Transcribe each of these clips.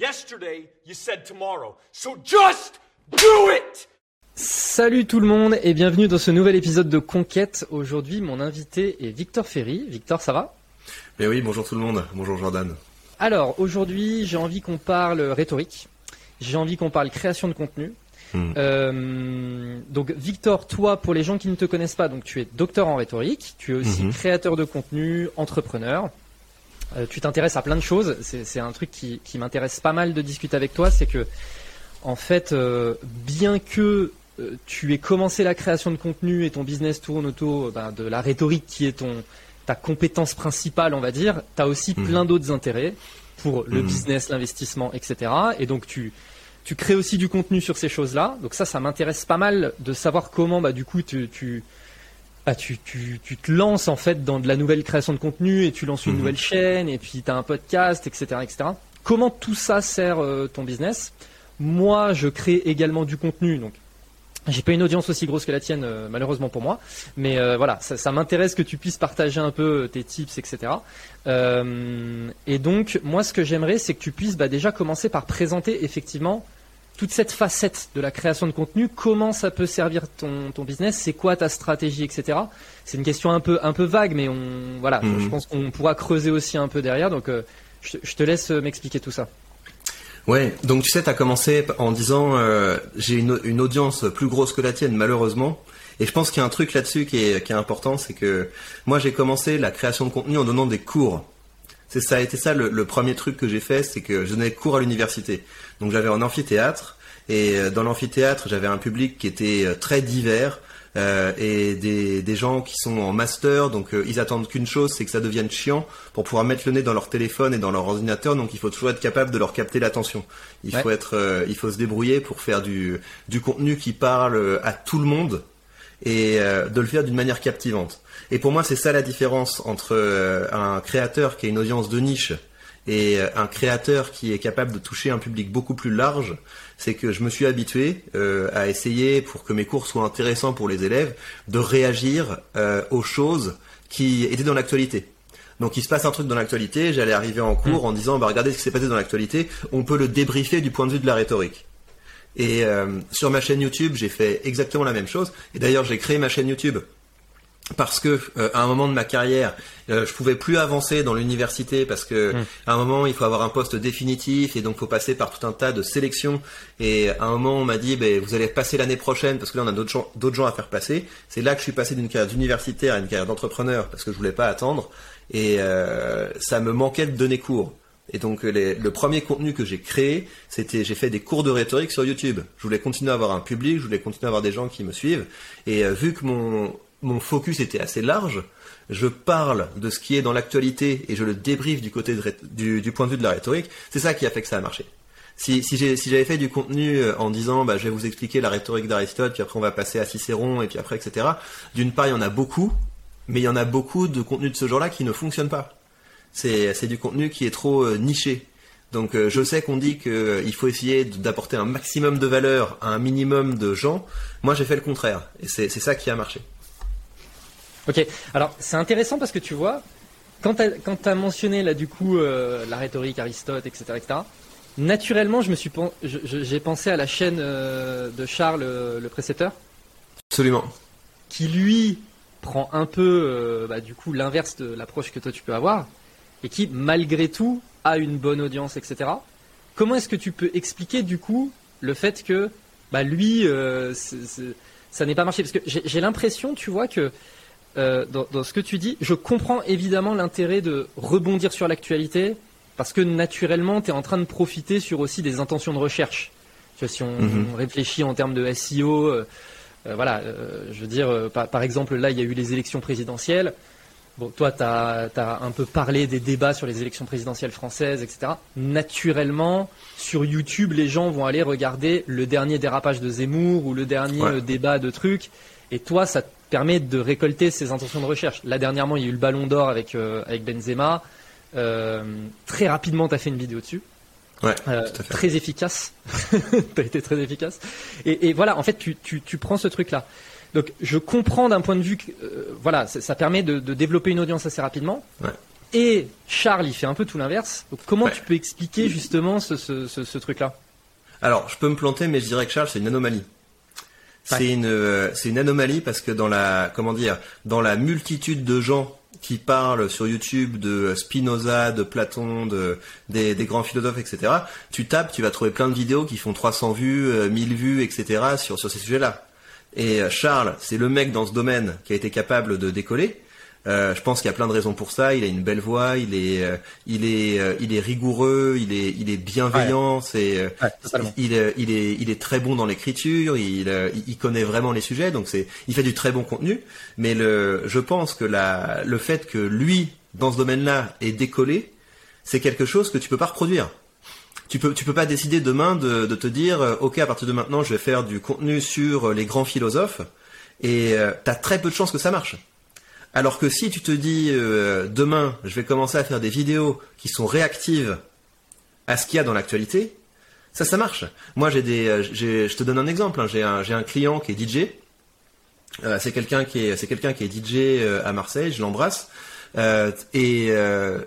Yesterday, you said tomorrow. So just do it! Salut tout le monde et bienvenue dans ce nouvel épisode de Conquête. Aujourd'hui, mon invité est Victor Ferry. Victor, ça va? Mais oui, bonjour tout le monde. Bonjour Jordan. Alors, aujourd'hui, j'ai envie qu'on parle rhétorique. J'ai envie qu'on parle création de contenu. Hmm. Euh, donc Victor, toi, pour les gens qui ne te connaissent pas, donc tu es docteur en rhétorique, tu es aussi Mhm. créateur de contenu, entrepreneur. Euh, tu t'intéresses à plein de choses. C'est un truc qui, qui m'intéresse pas mal de discuter avec toi, c'est que en fait, euh, bien que euh, tu aies commencé la création de contenu et ton business tourne autour ben, de la rhétorique qui est ton ta compétence principale, on va dire, tu as aussi Mhm. plein d'autres intérêts pour le Mhm. business, l'investissement, etc. Et donc tu tu crées aussi du contenu sur ces choses-là. Donc ça, ça m'intéresse pas mal de savoir comment, bah, du coup, tu, tu, bah, tu, tu, tu te lances en fait dans de la nouvelle création de contenu et tu lances une Mhm. nouvelle chaîne et puis tu as un podcast, etc., etc. Comment tout ça sert euh, ton business? Moi, je crée également du contenu, donc j'ai pas une audience aussi grosse que la tienne, euh, malheureusement pour moi, mais euh, voilà, ça, ça m'intéresse que tu puisses partager un peu tes tips, etc. Et donc, moi, ce que j'aimerais, c'est que tu puisses bah, déjà commencer par présenter effectivement toute cette facette de la création de contenu, comment ça peut servir ton, ton business, c'est quoi ta stratégie, etc. C'est une question un peu un peu vague, mais on voilà, je- Mhm. je pense qu'on pourra creuser aussi un peu derrière. Donc, euh, je, te- je te laisse euh, m'expliquer tout ça. Ouais, donc tu sais, t'as commencé en disant euh, j'ai une, une audience plus grosse que la tienne, malheureusement. Et je pense qu'il y a un truc là-dessus qui est, qui est important, c'est que moi j'ai commencé la création de contenu en donnant des cours. C'est ça a été ça le, le premier truc que j'ai fait, c'est que je donnais cours à l'université. Donc j'avais un amphithéâtre et euh, dans l'amphithéâtre j'avais un public qui était euh, très divers. euh, et des, des gens qui sont en master, donc euh, ils attendent qu'une chose, c'est que ça devienne chiant pour pouvoir mettre le nez dans leur téléphone et dans leur ordinateur. Donc il faut toujours être capable de leur capter l'attention. Il Ouais. faut être, euh, il faut se débrouiller pour faire du, du contenu qui parle à tout le monde et euh, de le faire d'une manière captivante. Et pour moi, c'est ça la différence entre euh, un créateur qui a une audience de niche et euh, un créateur qui est capable de toucher un public beaucoup plus large, c'est que je me suis habitué euh, à essayer, pour que mes cours soient intéressants pour les élèves, de réagir euh, aux choses qui étaient dans l'actualité. Donc il se passe un truc dans l'actualité, j'allais arriver en cours en disant, bah regardez ce qui s'est passé dans l'actualité, on peut le débriefer du point de vue de la rhétorique. Et euh, sur ma chaîne YouTube, j'ai fait exactement la même chose. Et d'ailleurs, j'ai créé ma chaîne YouTube parce que euh, à un moment de ma carrière, euh, je pouvais plus avancer dans l'université parce que Mm. à un moment il faut avoir un poste définitif et donc faut passer par tout un tas de sélections. Et à un moment on m'a dit, ben vous allez passer l'année prochaine parce que là on a d'autres gens, d'autres gens à faire passer. C'est là que je suis passé d'une carrière d'universitaire à une carrière d'entrepreneur parce que je voulais pas attendre et euh, ça me manquait de donner cours. Et donc les- le premier contenu que j'ai créé, c'était j'ai fait des cours de rhétorique sur YouTube. Je voulais continuer à avoir un public, je voulais continuer à avoir des gens qui me suivent. Et euh, vu que mon mon focus était assez large, je parle de ce qui est dans l'actualité et je le débriefe du côté du, point de vue de la rhétorique. C'est ça qui a fait que ça a marché. Si, j'avais fait du contenu euh, en disant bah, je vais vous expliquer la rhétorique d'Aristote, puis après on va passer à Cicéron, et puis après etc. D'une part il y en a beaucoup, mais il y en a beaucoup de contenus de ce genre-là qui ne fonctionnent pas. C'est du contenu qui est trop euh, niché. Donc euh, je sais qu'on dit qu'il faut essayer d'apporter un maximum de valeur à un minimum de gens. Moi j'ai fait le contraire, et c'est ça qui a marché. Ok, alors c'est intéressant parce que tu vois, quand tu as, mentionné là du coup euh, la rhétorique, Aristote, etc., etc., naturellement je me suis pen- je- je- j'ai pensé à la chaîne euh, de Charles euh, le précepteur, Absolument. qui lui prend un peu bah, du coup l'inverse de l'approche que toi tu peux avoir et qui malgré tout a une bonne audience, etc. Comment est-ce que tu peux expliquer du coup le fait que bah, lui ça n'est pas marché? Parce que j'ai j'ai l'impression, tu vois que euh, dans, dans ce que tu dis, je comprends évidemment l'intérêt de rebondir sur l'actualité parce que naturellement, tu es en train de profiter sur aussi des intentions de recherche. Tu vois, si on, Mhm. on réfléchit en termes de SEO, euh, euh, voilà, je veux dire, par, par exemple, là, il y a eu les élections présidentielles. Bon, toi, tu as, un peu parlé des débats sur les élections présidentielles françaises, etc. Naturellement, sur YouTube, les gens vont aller regarder le dernier dérapage de Zemmour ou le dernier Ouais. débat de trucs. Et toi, ça permet de récolter ces intentions de recherche. Là, dernièrement, il y a eu le Ballon d'Or avec, euh, avec Benzema. Euh, très rapidement, tu as fait une vidéo dessus. Ouais, Euh, tout à fait. très efficace. tu as été très efficace. Et, et voilà, en fait, tu, tu, tu prends ce truc-là. Donc, je comprends d'un point de vue que, voilà, ça, ça permet de, de développer une audience assez rapidement. Ouais. Et Charles, il fait un peu tout l'inverse. Donc, comment Ouais. tu peux expliquer justement ce, ce, ce, ce truc-là? Alors, je peux me planter, mais je dirais que Charles, c'est une anomalie. C'est une, euh, c'est une anomalie parce que dans la, comment dire, dans la multitude de gens qui parlent sur YouTube de Spinoza, de Platon, de, des, des grands philosophes, etc. Tu tapes, tu vas trouver plein de vidéos qui font 300 vues, euh, 1000 vues, etc. sur, sur ces sujets-là. Et euh, Charles, c'est le mec dans ce domaine qui a été capable de décoller. Euh, je pense qu'il y a plein de raisons pour ça. Il a une belle voix, il est, euh, il est, euh, il est rigoureux, il est, il est bienveillant. C'est, il, il est, il est très bon dans l'écriture. Il, il connaît vraiment les sujets, donc c'est, il fait du très bon contenu. Mais le, je pense que la, le fait que lui, dans ce domaine-là, ait décollé, c'est quelque chose que tu peux pas reproduire. Tu peux, tu peux pas décider demain de, de te dire, euh, ok, à partir de maintenant, je vais faire du contenu sur les grands philosophes, et euh, t'as très peu de chances que ça marche. Alors que si tu te dis, euh, demain, je vais commencer à faire des vidéos qui sont réactives à ce qu'il y a dans l'actualité, ça, ça marche. Moi, j'ai des, euh, je te donne un exemple. hein. J'ai un, client qui est DJ. Euh, c'est quelqu'un qui est, c'est DJ à Marseille. Je l'embrasse. Et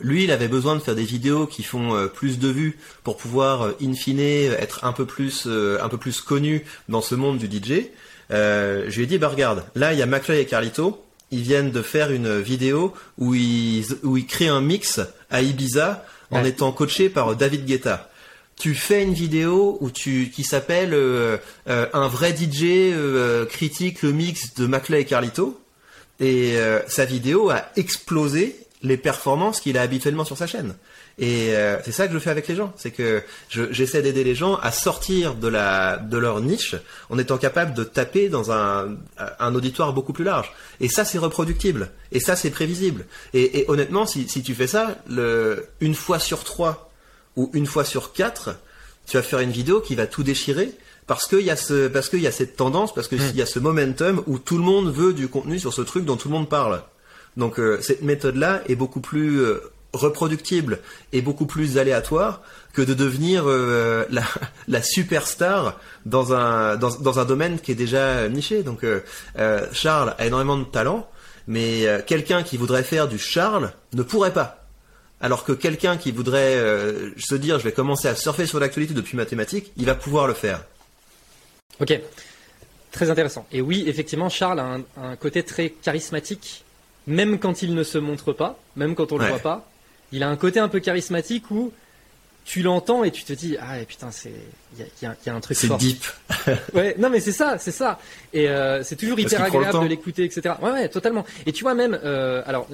lui, il avait besoin de faire des vidéos qui font plus de vues pour pouvoir, in fine, être un peu plus, un connu dans ce monde du DJ. Je lui ai dit, bah regarde, là, il y a McFly et Carlito. Ils viennent de faire une vidéo où ils, où ils créent un mix à Ibiza en étant coaché par David Guetta. Tu fais une vidéo où tu qui s'appelle euh, euh, un vrai DJ euh, critique le mix de McFly et Carlito. Et sa vidéo a explosé les performances qu'il a habituellement sur sa chaîne. Et euh, c'est ça que je fais avec les gens, c'est que je- j'essaie d'aider les gens à sortir de la de leur niche en étant capable de taper dans un un auditoire beaucoup plus large. Et ça c'est reproductible. Et ça c'est prévisible. Et, et honnêtement, si, si tu fais ça, le, une fois sur trois ou une fois sur quatre, tu vas faire une vidéo qui va tout déchirer parce qu'il y a ce, parce qu'il y a cette tendance, parce qu'il y a ce momentum où tout le monde veut du contenu sur ce truc dont tout le monde parle. Donc euh, cette méthode-là est beaucoup plus euh, reproductible et beaucoup plus aléatoire que de devenir euh, la, la superstar dans un dans, dans un domaine qui est déjà niché. Donc euh, euh, Charles a énormément de talent, mais euh, quelqu'un qui voudrait faire du Charles ne pourrait pas. Alors que quelqu'un qui voudrait se dire je vais commencer à surfer sur l'actualité depuis mathématiques, il va pouvoir le faire. Ok, très intéressant. Et oui, effectivement, Charles a un, un côté très charismatique, même quand il ne se montre pas, même quand on le Ouais. voit pas. Il a un côté un peu charismatique où tu l'entends et tu te dis ah putain c'est il y a, y y un truc C'est fort. deep. Ouais, non mais c'est ça, c'est ça. Et euh, c'est toujours hyper agréable de l'écouter, etc. Ouais, ouais, totalement. Et tu vois même, euh, alors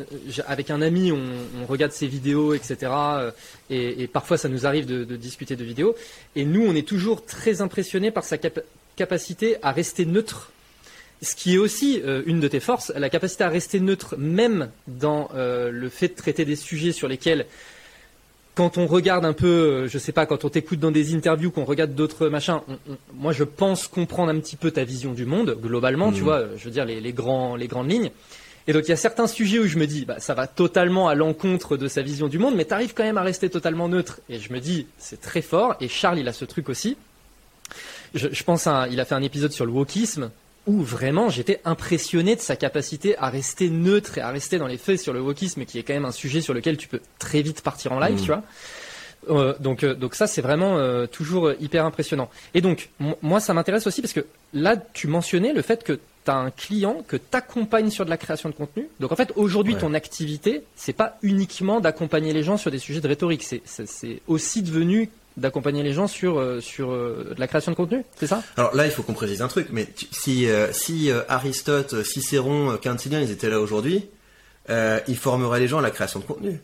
avec un ami, on, on regarde ses vidéos, etc. euh, et, et parfois ça nous arrive de, de discuter de vidéos. Et nous, on est toujours très impressionnés par sa capa- capacité à rester neutre. Ce qui est aussi euh, une de tes forces, la capacité à rester neutre, même dans euh, le fait de traiter des sujets sur lesquels quand on regarde un peu, euh, je sais pas, quand on t'écoute dans des interviews, qu'on regarde d'autres machins, on- on- moi je pense comprendre un petit peu ta vision du monde globalement, tu Mhm. vois, je veux dire les, les grands, les grandes lignes. Et donc il y a certains sujets où je me dis, bah, ça va totalement à l'encontre de sa vision du monde, mais t'arrives quand même à rester totalement neutre. Et je me dis, c'est très fort. Et Charles, il a ce truc aussi. Je, je pense, à, il a fait un épisode sur le wokisme où vraiment j'étais impressionné de sa capacité à rester neutre et à rester dans les faits sur le wokisme, qui est quand même un sujet sur lequel tu peux très vite partir en live, Mhm. tu vois. Euh, donc, euh, donc ça c'est vraiment euh, toujours hyper impressionnant. Et donc mo- moi ça m'intéresse aussi parce que là tu mentionnais le fait que tu as un client que t'accompagnes sur de la création de contenu. Donc en fait aujourd'hui Ouais. ton activité c'est pas uniquement d'accompagner les gens sur des sujets de rhétorique, c'est aussi devenu d'accompagner les gens sur euh, sur euh, la création de contenu, c'est ça? Alors là, il faut qu'on précise un truc. Mais si euh, si Aristote, Cicéron, Quintilien, ils étaient là aujourd'hui, ils formeraient les gens à la création de contenu.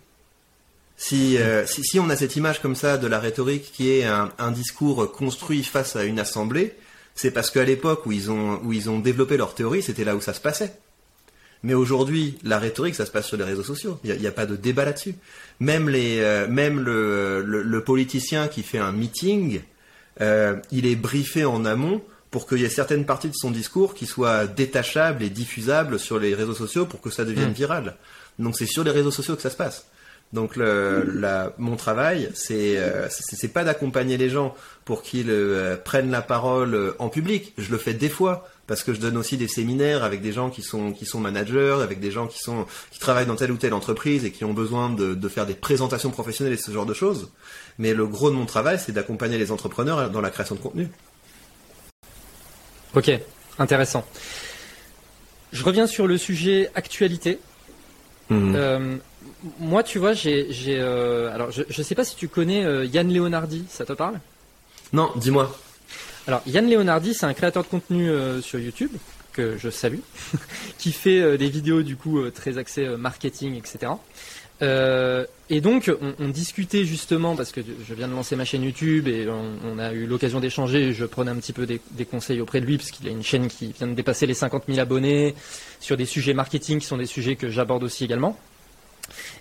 Si, si on a cette image comme ça de la rhétorique qui est un, discours construit face à une assemblée, c'est parce qu'à l'époque où où ils ont développé leur théorie, c'était là où ça se passait. Mais aujourd'hui, la rhétorique, ça se passe sur les réseaux sociaux. Il n'y a, pas de débat là-dessus. Même les, euh, même le, le, le politicien qui fait un meeting, euh, il est briefé en amont pour qu'il y ait certaines parties de son discours qui soient détachables et diffusables sur les réseaux sociaux pour que ça devienne Mm. viral. Donc c'est sur les réseaux sociaux que ça se passe. Donc le, la, mon travail, c'est euh, c'est pas d'accompagner les gens pour qu'ils euh, prennent la parole en public. Je le fais des fois parce que je donne aussi des séminaires avec des gens qui sont qui sont managers, avec des gens qui sont qui travaillent dans telle ou telle entreprise et qui ont besoin de, de faire des présentations professionnelles et ce genre de choses. Mais le gros de mon travail, c'est d'accompagner les entrepreneurs dans la création de contenu. Ok, intéressant. Je reviens sur le sujet actualité. Mhm. Euh, moi, tu vois, j'ai, euh, alors, je, je sais pas si tu connais euh, Yann Leonardi, ça te parle? Non, dis-moi. Alors, Yann Leonardi, c'est un créateur de contenu euh, sur YouTube que je salue, qui fait euh, des vidéos du coup euh, très axées marketing, etc. Et donc, on, discutait justement parce que je viens de lancer ma chaîne YouTube et on, on a eu l'occasion d'échanger. Je prenais un petit peu des, des conseils auprès de lui parce qu'il a une chaîne qui vient de dépasser les 50 000 abonnés sur des sujets marketing qui sont des sujets que j'aborde aussi également.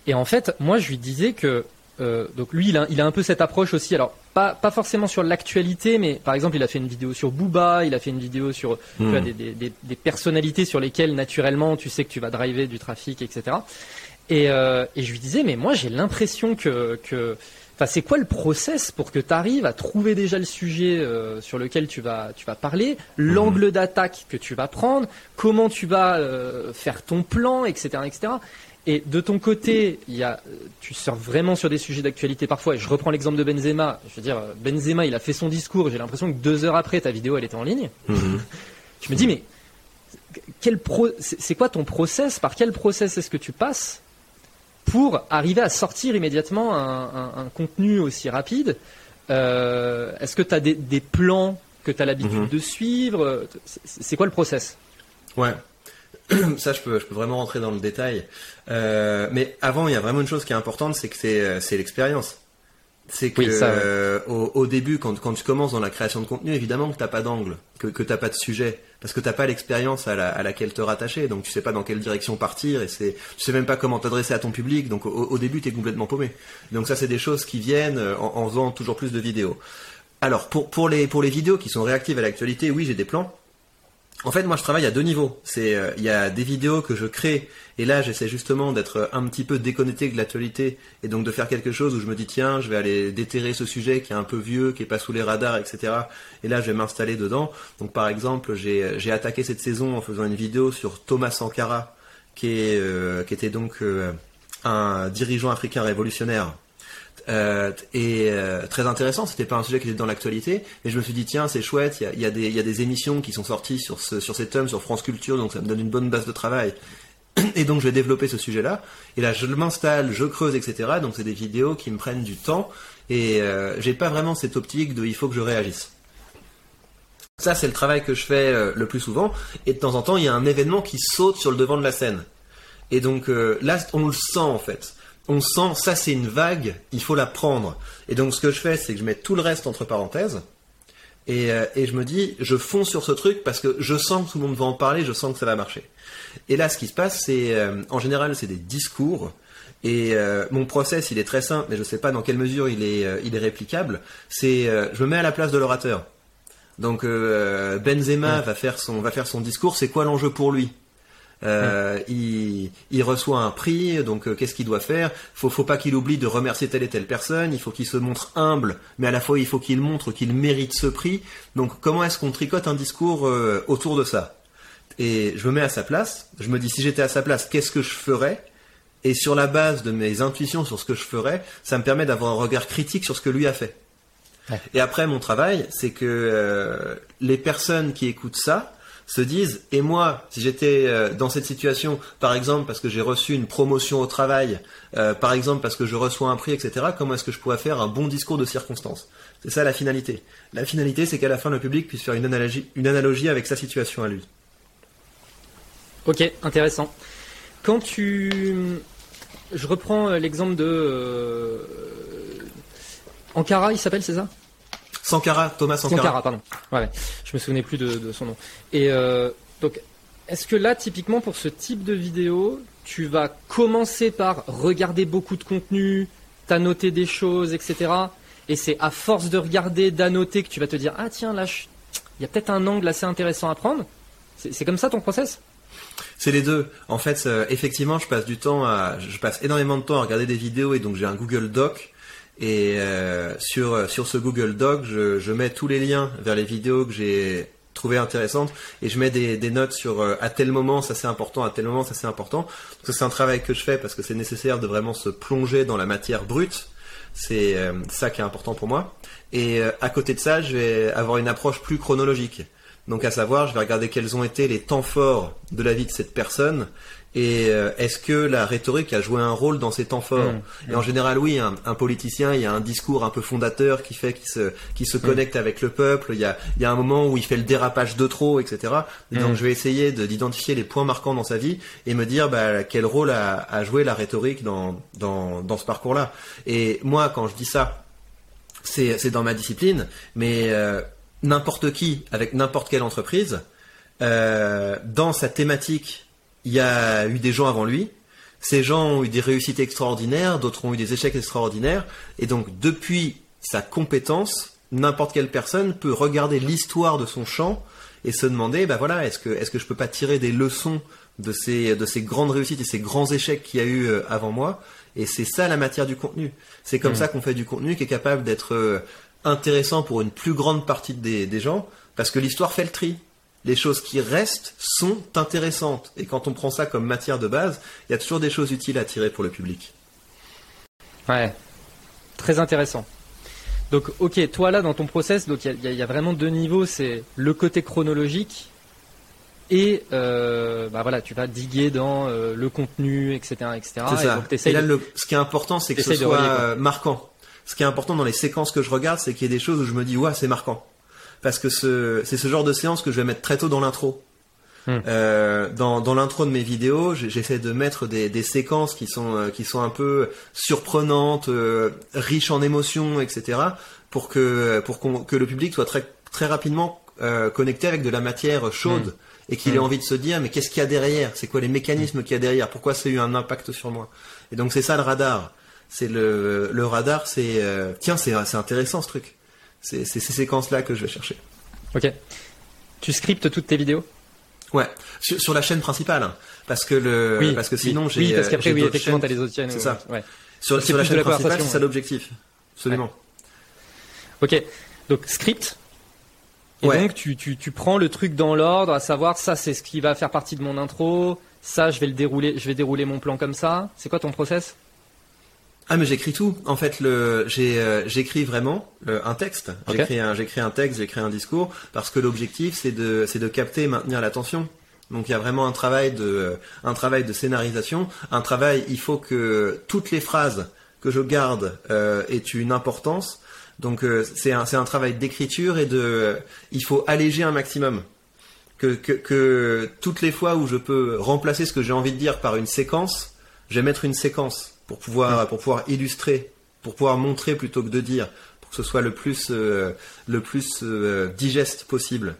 Et en fait, moi, je lui disais que euh, donc lui, il a, il a un peu cette approche aussi. Alors pas pas forcément sur l'actualité, mais par exemple, il a fait une vidéo sur Booba, il a fait une vidéo sur tu vois, des, des, des, des personnalités sur lesquelles naturellement tu sais que tu vas driver du trafic, etc. Et, euh, et je lui disais, mais moi j'ai l'impression que que Enfin, c'est quoi le process pour que tu arrives à trouver déjà le sujet euh, sur lequel tu vas, tu vas parler, l'angle d'attaque que tu vas prendre, comment tu vas euh, faire ton plan, etc., etc. Et de ton côté, il y a, tu sors vraiment sur des sujets d'actualité parfois. Et je reprends l'exemple de Benzema. Je veux dire, Benzema, il a fait son discours. J'ai l'impression que deux heures après, ta vidéo, elle était en ligne. Mhm. Je me dis, mais quel pro, c'est quoi ton process? Par quel process est-ce que tu passes pour arriver à sortir immédiatement un, un- un contenu aussi rapide? Euh, Est-ce que tu as des, des plans que tu as l'habitude Mhm. de suivre? C'est- C'est quoi le process? Ouais. Ça, je peux, je peux vraiment rentrer dans le détail. Euh, mais avant, il y a vraiment une chose qui est importante, c'est que c'est, euh, l'expérience. C'est que Oui, ça, ouais. euh, au, au début, quand, quand tu commences dans la création de contenu, évidemment que t'as pas d'angle, que, que t'as pas de sujet, parce que t'as pas l'expérience à, la, à laquelle te rattacher, donc tu sais pas dans quelle direction partir, et c'est, tu sais même pas comment t'adresser à ton public, donc au, au début t'es complètement paumé. Donc ça, c'est des choses qui viennent en, en faisant toujours plus de vidéos. Alors pour pour les pour les vidéos qui sont réactives à l'actualité, oui, j'ai des plans. En fait, moi, je travaille à deux niveaux. C'est, euh, il y a des vidéos que je crée, et là, j'essaie justement d'être un petit peu déconnecté de l'actualité, et donc de faire quelque chose où je me dis, tiens, je vais aller déterrer ce sujet qui est un peu vieux, qui est pas sous les radars, etc. Et là, je vais m'installer dedans. Donc, par exemple, j'ai, j'ai attaqué cette saison en faisant une vidéo sur Thomas Sankara, qui est, euh, qui était donc euh, un dirigeant africain révolutionnaire euh, et euh, très intéressant. C'était pas un sujet qui était dans l'actualité, mais je me suis dit tiens c'est chouette. Il y a, des émissions qui sont sorties sur ce, sur ces thèmes sur France Culture, donc ça me donne une bonne base de travail. Et donc je vais développer ce sujet-là. Et là je m'installe, je creuse, etc. Donc c'est des vidéos qui me prennent du temps et euh, j'ai pas vraiment cette optique de il faut que je réagisse. Ça c'est le travail que je fais euh, le plus souvent. Et de temps en temps il y a un événement qui saute sur le devant de la scène. Et donc euh, là, on le sent en fait. On sent, ça c'est une vague, il faut la prendre. Et donc ce que je fais, c'est que je mets tout le reste entre parenthèses. Et, euh, et je me dis, je fonce sur ce truc parce que je sens que tout le monde va en parler, je sens que ça va marcher. Et là, ce qui se passe, c'est, euh, en général, c'est des discours. Et euh, mon process, il est très simple, mais je sais pas dans quelle mesure il est, euh, il est réplicable. C'est, euh, je me mets à la place de l'orateur. Donc Benzema va faire son, va faire son discours. C'est quoi l'enjeu pour lui? Euh, il, il reçoit un prix, donc euh, qu'est-ce qu'il doit faire? Faut, faut pas qu'il oublie de remercier telle et telle personne. Il faut qu'il se montre humble, mais à la fois il faut qu'il montre qu'il mérite ce prix. Donc comment est-ce qu'on tricote un discours euh, autour de ça? Et je me mets à sa place. Je me dis si j'étais à sa place, qu'est-ce que je ferais? Et sur la base de mes intuitions sur ce que je ferais, ça me permet d'avoir un regard critique sur ce que lui a fait. Ouais. Et après, mon travail, c'est que les personnes qui écoutent ça se disent, et moi, si j'étais euh, dans cette situation, par exemple parce que j'ai reçu une promotion au travail, euh, par exemple parce que je reçois un prix, etc., comment est-ce que je pourrais faire un bon discours de circonstance? C'est ça la finalité. La finalité, c'est qu'à la fin, le public puisse faire une analogie, une analogie avec sa situation à lui. Ok, intéressant. Quand tu, je reprends euh, l'exemple de. Ankara, il s'appelle, c'est ça? Sankara, Thomas Sankara. Sankara, pardon. Ouais, ouais. je me souvenais plus de, de son nom. Et euh, donc, est-ce que là, typiquement pour ce type de vidéo, tu vas commencer par regarder beaucoup de contenu, t'annoter des choses, etc. Et c'est à force de regarder, d'annoter que tu vas te dire ah tiens là, je- il y a peut-être un angle assez intéressant à prendre. C'est c'est comme ça ton process? C'est les deux. En fait, euh, effectivement, je passe du temps à, je passe énormément de temps à regarder des vidéos et donc j'ai un Google Doc. Et euh, sur sur ce Google Doc, je, je mets tous les liens vers les vidéos que j'ai trouvées intéressantes et je mets des, des notes sur euh, à tel moment ça c'est important, à tel moment ça c'est important. C'est un travail que je fais parce que c'est nécessaire de vraiment se plonger dans la matière brute. C'est euh, ça qui est important pour moi. Et euh, à côté de ça, je vais avoir une approche plus chronologique. Donc à savoir, je vais regarder quels ont été les temps forts de la vie de cette personne et euh, est-ce que la rhétorique a joué un rôle dans ces temps forts Mmh, Et en général, oui, un, un politicien, il y a un discours un peu fondateur qui fait qu'il se, qui se connecte avec le peuple. Il y a, il y a un moment où il fait le dérapage de trop, etc. Et donc Mm. je vais essayer de- d'identifier les points marquants dans sa vie et me dire bah, quel rôle a, a joué la rhétorique dans, dans, dans ce parcours-là. Et moi, quand je dis ça, c'est c'est dans ma discipline, mais euh, n'importe qui, avec n'importe quelle entreprise, euh, dans sa thématique, il y a eu des gens avant lui. Ces gens ont eu des réussites extraordinaires, d'autres ont eu des échecs extraordinaires, et donc depuis sa compétence, n'importe quelle personne peut regarder l'histoire de son champ et se demander, bah voilà, est-ce que est-ce que je peux pas tirer des leçons de ces de ces grandes réussites et ces grands échecs qu'il y a eu euh, avant moi? Et c'est ça la matière du contenu. C'est comme Mhm. ça qu'on fait du contenu qui est capable d'être euh, intéressant pour une plus grande partie des, des gens, parce que l'histoire fait le tri. Les choses qui restent sont intéressantes. Et quand on prend ça comme matière de base, il y a toujours des choses utiles à tirer pour le public. Ouais, très intéressant. Donc, ok, toi là dans ton process, donc il y a- y, y vraiment deux niveaux, c'est le côté chronologique et euh, bah voilà, tu vas diguer dans euh, le contenu, etc., etc. C'est et ça. donc Et là, le, ce qui est important, c'est que ce soit relier, marquant. Ce qui est important dans les séquences que je regarde, c'est qu'il y ait des choses où je me dis, ouais, c'est marquant. Parce que ce, c'est ce genre de séance que je vais mettre très tôt dans l'intro. Hmm. Euh, dans dans l'intro de mes vidéos, j'essaie de mettre des, des séquences qui sont euh, qui sont un peu surprenantes, euh, riches en émotions, etc. pour que pour qu'on- que le public soit très très rapidement connecté avec de la matière chaude et qu'il ait Mm. envie de se dire mais qu'est-ce qu'il y a derrière? C'est quoi les mécanismes qu'il y a derrière? Pourquoi ça a eu un impact sur moi? Et donc c'est ça le radar. C'est le le radar, c'est tiens c'est c'est intéressant ce truc. C'est ces séquences là que je vais chercher. Ok. Tu scriptes toutes tes vidéos? Ouais, sur, sur la chaîne principale, hein. parce que le, Oui, parce que oui. sinon j'ai. Oui, parce qu'après, oui, effectivement, t'as les autres chaînes. C'est ouais, ça. Ouais. Sur, sur la chaîne la principale, c'est ça ouais. l'objectif. Absolument. Ok. Donc script. Et Ouais. donc tu, tu, tu prends le truc dans l'ordre, à savoir ça c'est ce qui va faire partie de mon intro, ça je vais le dérouler, je vais dérouler mon plan comme ça. C'est quoi ton process? Ah mais j'écris tout. En fait, le j'ai euh, j'écris vraiment le- un texte. J'écris un j'écris un texte, j'écris un discours parce que l'objectif c'est de c'est de capter et maintenir l'attention. Donc il y a vraiment un travail de euh, un travail de scénarisation, un travail. Il faut que toutes les phrases que je garde euh, aient une importance. Donc euh, c'est un c'est un travail d'écriture et de euh, il faut alléger un maximum. Que, que, que toutes les fois où je peux remplacer ce que j'ai envie de dire par une séquence, je vais mettre une séquence pour pouvoir, pour pouvoir illustrer, pour pouvoir montrer plutôt que de dire, pour que ce soit le plus, euh, le plus euh, digeste possible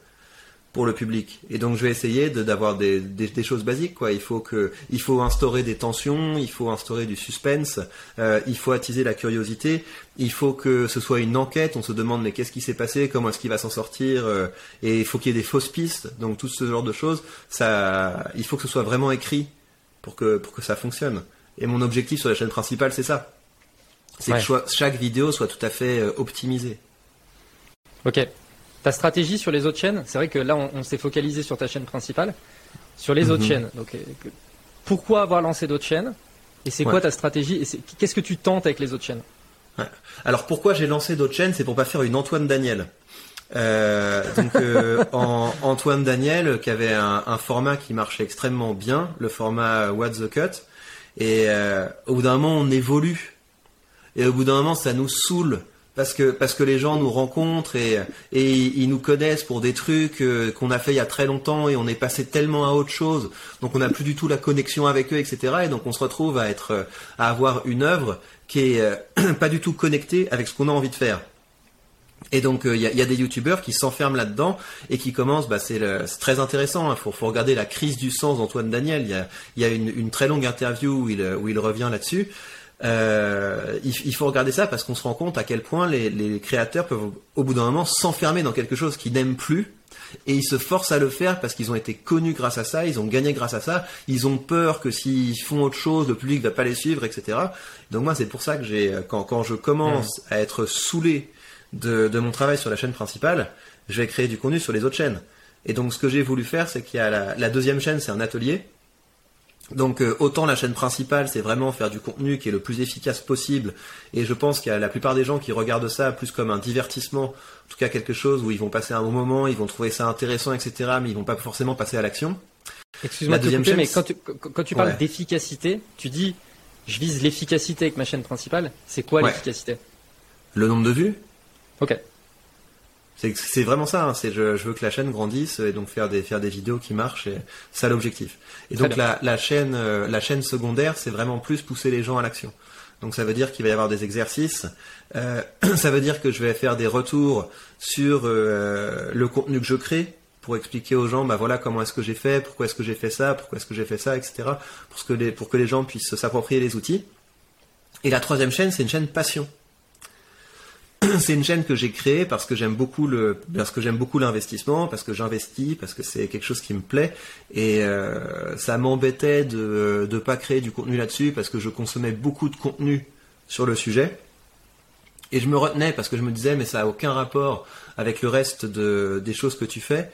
pour le public. Et donc je vais essayer de- d'avoir des, des, des choses basiques. Quoi. Il faut que, il faut instaurer des tensions, il faut instaurer du suspense, euh, il faut attiser la curiosité, il faut que ce soit une enquête. On se demande mais qu'est-ce qui s'est passé, comment est-ce qu'il va s'en sortir, et il faut qu'il y ait des fausses pistes. Donc tout ce genre de choses, ça, il faut que ce soit vraiment écrit pour que pour que ça fonctionne. Et mon objectif sur la chaîne principale, c'est ça. C'est Ouais. que chaque vidéo soit tout à fait euh, optimisée. Ok. Ta stratégie sur les autres chaînes, c'est vrai que là on, on s'est focalisé sur ta chaîne principale, sur les autres Mhm. chaînes. Donc euh, pourquoi avoir lancé d'autres chaînes? Et c'est quoi ta stratégie? Et qu'est-ce que tu tentes avec les autres chaînes? Alors pourquoi j'ai lancé d'autres chaînes? C'est pour pas faire une Antoine Daniel. Euh, donc euh, en- Antoine Daniel qui avait un, un format qui marchait extrêmement bien, le format What's the Cut. Et euh, au bout d'un moment on évolue. Et au bout d'un moment ça nous saoule. Parce que parce que les gens nous rencontrent et et ils nous connaissent pour des trucs euh, qu'on a fait il y a très longtemps et on est passé tellement à autre chose. Donc on n'a plus du tout la connexion avec eux etc et donc on se retrouve à être euh, à avoir une œuvre qui est pas du tout connectée avec ce qu'on a envie de faire et donc il y, a, y a des youtubeurs qui s'enferment là-dedans et qui commencent, bah, c'est très intéressant. Il faut, faut regarder la crise du sens d'Antoine Daniel. Il y a, il y a une, une très longue interview où il, où il revient là-dessus. Euh, il, il faut regarder ça parce qu'on se rend compte à quel point les, les créateurs peuvent au bout d'un moment s'enfermer dans quelque chose qu'ils n'aiment plus Et ils se forcent à le faire parce qu'ils ont été connus grâce à ça, ils ont gagné grâce à ça, ils ont peur que s'ils font autre chose, le public va pas les suivre, etc. Donc moi, c'est pour ça que j'ai, quand, quand je commence à être saoulé de, de mon travail sur la chaîne principale, je vais créer du contenu sur les autres chaînes. Et donc ce que j'ai voulu faire, c'est qu'il y a la, la deuxième chaîne, c'est un atelier. Donc euh, autant la chaîne principale, c'est vraiment faire du contenu qui est le plus efficace possible. Et je pense qu'il y a la plupart des gens qui regardent ça plus comme un divertissement, en tout cas quelque chose où ils vont passer un bon moment, ils vont trouver ça intéressant, etc. Mais ils vont pas forcément passer à l'action. Excuse-moi de te deuxième couper, chaîne, mais quand tu, quand quand tu parles Ouais. d'efficacité, tu dis je vise l'efficacité avec ma chaîne principale. C'est quoi Ouais. l'efficacité? Le nombre de vues, Ok. c'est vraiment ça. hein. C'est je, je veux que la chaîne grandisse et donc faire des faire des vidéos qui marchent. Et c'est ça l'objectif. Et Très donc la, la chaîne euh, la chaîne secondaire, c'est vraiment plus pousser les gens à l'action. Donc ça veut dire qu'il va y avoir des exercices. Euh, ça veut dire que je vais faire des retours sur euh, le contenu que je crée pour expliquer aux gens, bah voilà comment est-ce que j'ai fait, pourquoi est-ce que j'ai fait ça, pourquoi est-ce que j'ai fait ça, etc. Pour que les pour que les gens puissent s'approprier les outils. Et la troisième chaîne, c'est une chaîne passion. C'est une chaîne que j'ai créée parce que j'aime beaucoup le, parce que j'aime beaucoup l'investissement, parce que j'investis, parce que c'est quelque chose qui me plaît. Et euh, ça m'embêtait de de pas créer du contenu là-dessus parce que je consommais beaucoup de contenu sur le sujet. Et je me retenais parce que je me disais mais ça a aucun rapport avec le reste de des choses que tu fais.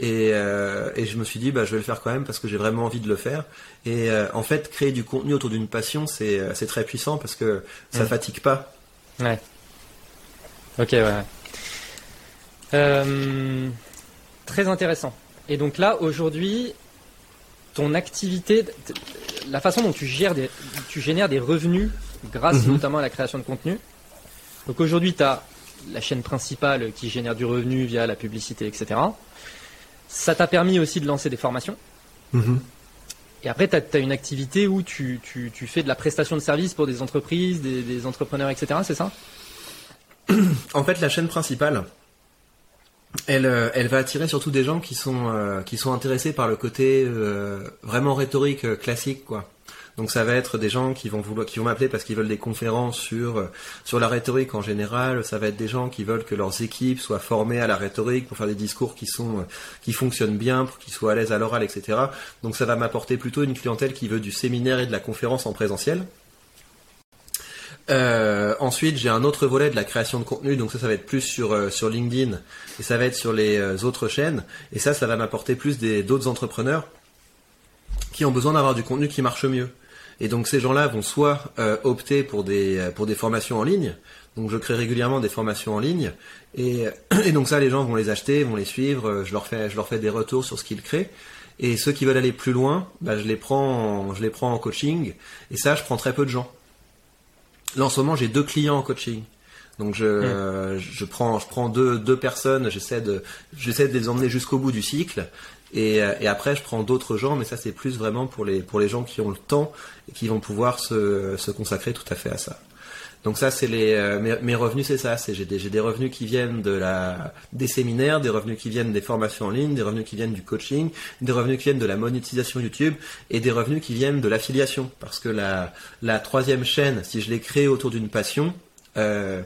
Et, euh, et je me suis dit bah je vais le faire quand même parce que j'ai vraiment envie de le faire. Et euh, en fait créer du contenu autour d'une passion c'est c'est très puissant parce que ça Mm. fatigue pas. Ouais. Ok, ouais. Euh, très intéressant. Et donc là, aujourd'hui, ton activité, la façon dont tu gères des, tu génères des revenus grâce Mhm. notamment à la création de contenu. Donc aujourd'hui, tu as la chaîne principale qui génère du revenu via la publicité, etc. Ça t'a permis aussi de lancer des formations. Et après, tu as, une activité où tu, tu, tu fais de la prestation de services pour des entreprises, des, des entrepreneurs, etc. C'est ça? En fait, la chaîne principale, elle, euh, elle va attirer surtout des gens qui sont euh, qui sont intéressés par le côté euh, vraiment rhétorique classique, quoi. Donc ça va être des gens qui vont vouloir, qui vont m'appeler parce qu'ils veulent des conférences sur sur la rhétorique en général. Ça va être des gens qui veulent que leurs équipes soient formées à la rhétorique pour faire des discours qui sont qui fonctionnent bien, pour qu'ils soient à l'aise à l'oral, etc. Donc ça va m'apporter plutôt une clientèle qui veut du séminaire et de la conférence en présentiel. Euh, ensuite, j'ai un autre volet de la création de contenu, donc ça, ça va être plus sur euh, LinkedIn et ça va être sur les euh, autres chaînes. Et ça, ça va m'apporter plus d'autres entrepreneurs qui ont besoin d'avoir du contenu qui marche mieux. Et donc ces gens-là vont soit opter pour des formations en ligne. Donc je crée régulièrement des formations en ligne et, donc ça les gens vont les acheter, vont les suivre. Je leur fais des retours sur ce qu'ils créent. Et ceux qui veulent aller plus loin, bah, je les prends en coaching. Et ça, je prends très peu de gens. Là en ce moment, j'ai deux clients en coaching. Donc je, euh, je prends je prends deux deux personnes, j'essaie de j'essaie de les emmener jusqu'au bout du cycle. Et, euh, et après, je prends d'autres gens, mais ça, c'est plus vraiment pour les, pour les gens qui ont le temps et qui vont pouvoir se, se consacrer tout à fait à ça. Donc ça, c'est les, euh, mes, revenus, c'est ça. C'est j'ai des, des revenus qui viennent de la, des séminaires, des revenus qui viennent des formations en ligne, des revenus qui viennent du coaching, des revenus qui viennent de la monétisation YouTube et des revenus qui viennent de l'affiliation. Parce que la, la troisième chaîne, si je l'ai créée autour d'une passion, euh,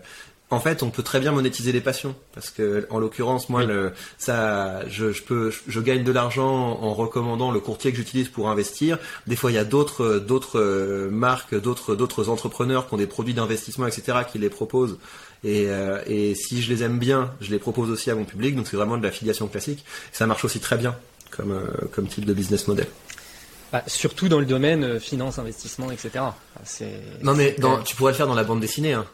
en fait, on peut très bien monétiser les passions parce que, en l'occurrence, moi, Oui. le, ça, je, je peux, je, je gagne de l'argent en recommandant le courtier que j'utilise pour investir. Des fois, il y a d'autres, d'autres euh, marques, d'autres, d'autres entrepreneurs qui ont des produits d'investissement, etc., qui les proposent. Et, euh, et si je les aime bien, je les propose aussi à mon public. Donc, c'est vraiment de l'affiliation classique. Ça marche aussi très bien comme, euh, comme type de business model. Bah, Surtout dans le domaine finance, investissement, etc. Enfin, Non, mais dans, tu pourrais le faire dans la bande dessinée. Hein.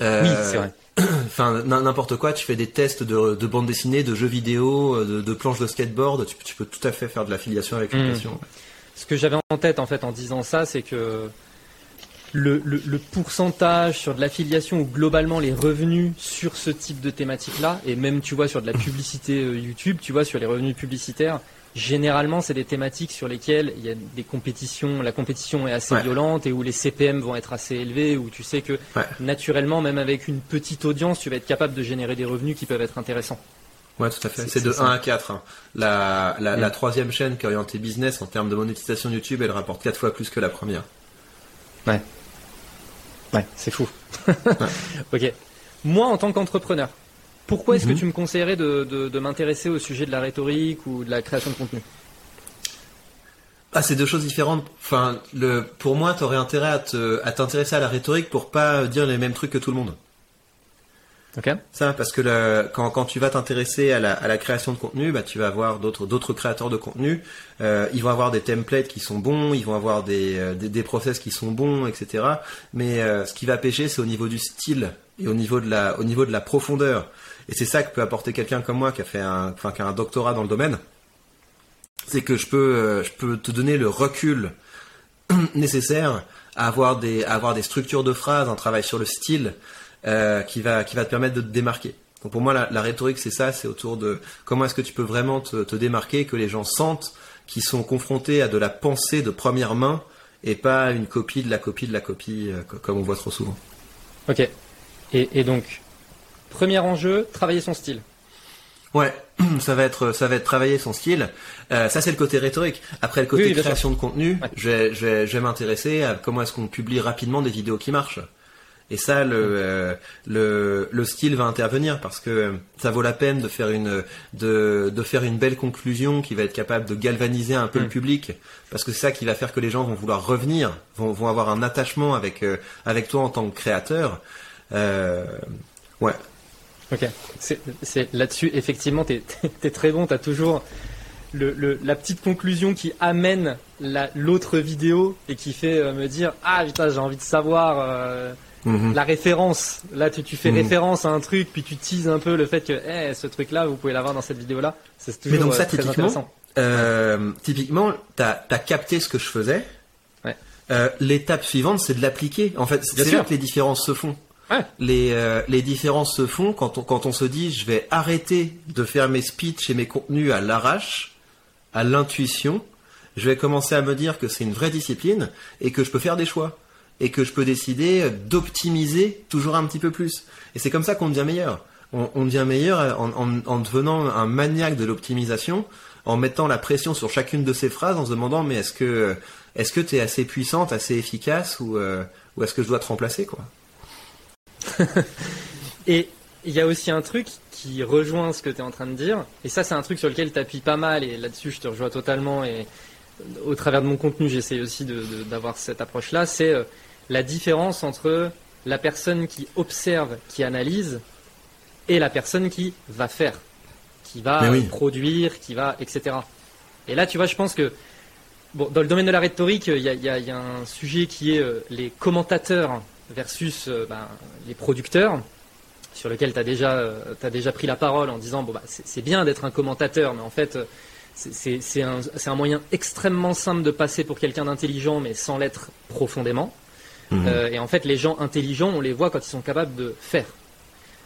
Euh, Oui, c'est vrai. Enfin, n'importe quoi, tu fais des tests de, de bande dessinée, de jeux vidéo, euh, de, de planches de skateboard, tu, peux- tu peux tout à fait faire de l'affiliation avec une Mm. passion. Ce que j'avais en tête en fait en disant ça, c'est que le, le- le pourcentage sur de l'affiliation ou globalement les revenus sur ce type de thématique-là, et même tu vois sur de la publicité euh, YouTube, tu vois sur les revenus publicitaires, généralement c'est des thématiques sur lesquelles il y a des compétitions, la compétition est assez Ouais. violente et où les CPM vont être assez élevés, où tu sais que Ouais. naturellement, même avec une petite audience, tu vas être capable de générer des revenus qui peuvent être intéressants. Ouais, tout à fait. C'est- de ça. 1 à 4. hein. La, la, Mm. la troisième chaîne qui est orientée business en termes de monétisation YouTube, elle rapporte 4 fois plus que la première. Ouais, c'est fou. ok. Moi, en tant qu'entrepreneur, Pourquoi est-ce Mhm. que tu me conseillerais de, de- de m'intéresser au sujet de la rhétorique ou de la création de contenu? Ah, c'est deux choses différentes. Enfin, le, pour moi, t'aurais intérêt à te, à t'intéresser à la rhétorique pour pas dire les mêmes trucs que tout le monde. Ok. Ça, parce que le- quand, quand tu vas t'intéresser à la, à la création de contenu, bah, tu vas avoir d'autres, d'autres créateurs de contenu. Euh, ils vont avoir des templates qui sont bons, ils vont avoir des, euh, des, des process qui sont bons, etc. Mais euh, ce qui va pêcher, c'est au niveau du style et au niveau de la, au niveau de la profondeur. Et c'est ça que peut apporter quelqu'un comme moi qui a fait un, enfin, qui a un doctorat dans le domaine. C'est que je peux, euh, je peux te donner le recul nécessaire à avoir des, à avoir des structures de phrases, un travail sur le style euh, qui va, qui va te permettre de te démarquer. Donc pour moi, la, rhétorique, c'est ça, c'est autour de comment est-ce que tu peux vraiment te, te démarquer, que les gens sentent qu'ils sont confrontés à de la pensée de première main et pas une copie de la copie de la copie, euh, co- comme on voit trop souvent. Ok. Et donc, premier enjeu, travailler son style. Ouais, ça va être ça va être travailler son style. Euh, ça c'est le côté rhétorique. Après le côté Oui, création de contenu, Ouais. je vais je vais je vais m'intéresser à comment est-ce qu'on publie rapidement des vidéos qui marchent. Et ça le euh, le le style va intervenir parce que euh, ça vaut la peine de faire une de de faire une belle conclusion qui va être capable de galvaniser un peu Mm. le public parce que c'est ça qui va faire que les gens vont vouloir revenir, vont vont avoir un attachement avec euh, avec toi en tant que créateur. Euh, ouais. Ok. C'est là-dessus, effectivement, t'es es très bon. T'as toujours le, le- la petite conclusion qui amène la- l'autre vidéo et qui fait euh, me dire ah putain j'ai envie de savoir euh, Mhm. la référence. Là, tu, tu fais Mhm. référence à un truc, puis tu teases un peu le fait que eh, ce truc-là, vous pouvez l'avoir dans cette vidéo-là. C'est toujours Mais donc ça, euh, très typiquement, intéressant. Euh, typiquement, t'as as capté ce que je faisais. Ouais. Euh, L'étape suivante, c'est de l'appliquer. En fait, c'est sûr. là que les différences se font. Les, euh, les différences se font quand on, quand on se dit je vais arrêter de faire mes speeches et mes contenus à l'arrache, à l'intuition. Je vais commencer à me dire que c'est une vraie discipline et que je peux faire des choix et que je peux décider d'optimiser toujours un petit peu plus. Et c'est comme ça qu'on devient meilleur. On, devient meilleur en, en- en devenant un maniaque de l'optimisation, en mettant la pression sur chacune de ces phrases, en se demandant mais est-ce que est-ce que tu es assez puissante, assez efficace ou, euh, ou est-ce que je dois te remplacer quoi? Et il y a aussi un truc qui rejoint ce que tu es en train de dire, et ça c'est un truc sur lequel tu appuies pas mal, et là-dessus je te rejoins totalement, et au travers de mon contenu j'essaie aussi d'avoir cette approche-là, c'est euh, la différence entre la personne qui observe, qui analyse, et la personne qui va faire, qui va oui. euh, produire, qui va, etc. Et là tu vois, je pense que Bon, dans le domaine de la rhétorique, il y a, il y a- il y a un sujet qui est euh, les commentateurs versus euh, ben, les producteurs, sur lequel tu as, déjà, euh, t'as déjà pris la parole en disant bon, bah, c'est bien d'être un commentateur, mais en fait, euh, c'est- un, un moyen extrêmement simple de passer pour quelqu'un d'intelligent, mais sans l'être profondément. Mhm. Euh, et en fait, les gens intelligents, on les voit quand ils sont capables de faire.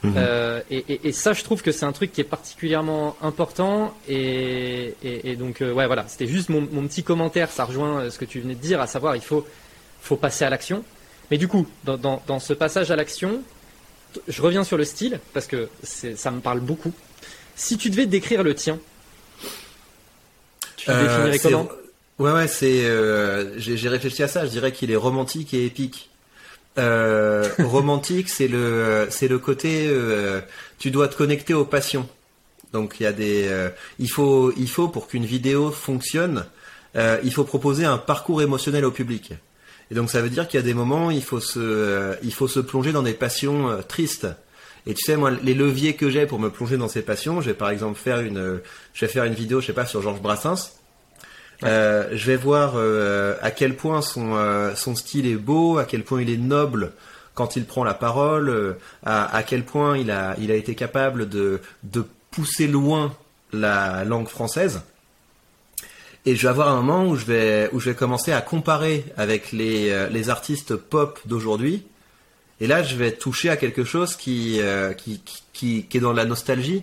Mhm. Euh, et, et- et ça, je trouve que c'est un truc qui est particulièrement important. Et, et- donc, euh, ouais, voilà, c'était juste mon, mon petit commentaire. Ça rejoint ce que tu venais de dire, à savoir, il faut, faut passer à l'action. Mais du coup, dans, dans- dans ce passage à l'action, je reviens sur le style parce que ça me parle beaucoup. Si tu devais décrire le tien, tu le Euh, définirais comment? Ouais, ouais, c'est. euh, J'ai réfléchi à ça. Je dirais qu'il est romantique et épique. Euh, romantique, c'est le, c'est le côté. tu dois te connecter aux passions. Donc il y a des. il faut, il faut pour qu'une vidéo fonctionne, il faut proposer un parcours émotionnel au public. Et donc ça veut dire qu'il y a des moments, il faut se, euh, il faut se plonger dans des passions euh, tristes. Et tu sais, moi, les leviers que j'ai pour me plonger dans ces passions, je vais par exemple faire une, euh, je vais faire une vidéo, je sais pas, sur Georges Brassens. Euh, je vais voir à quel point son, son style est beau, à quel point il est noble quand il prend la parole, à, à quel point il a, il a été capable de, de pousser loin la langue française. Et je vais avoir un moment où je vais, où je vais commencer à comparer avec les, euh, les artistes pop d'aujourd'hui. Et là, je vais toucher à quelque chose qui, euh, qui, qui, qui, est dans la nostalgie.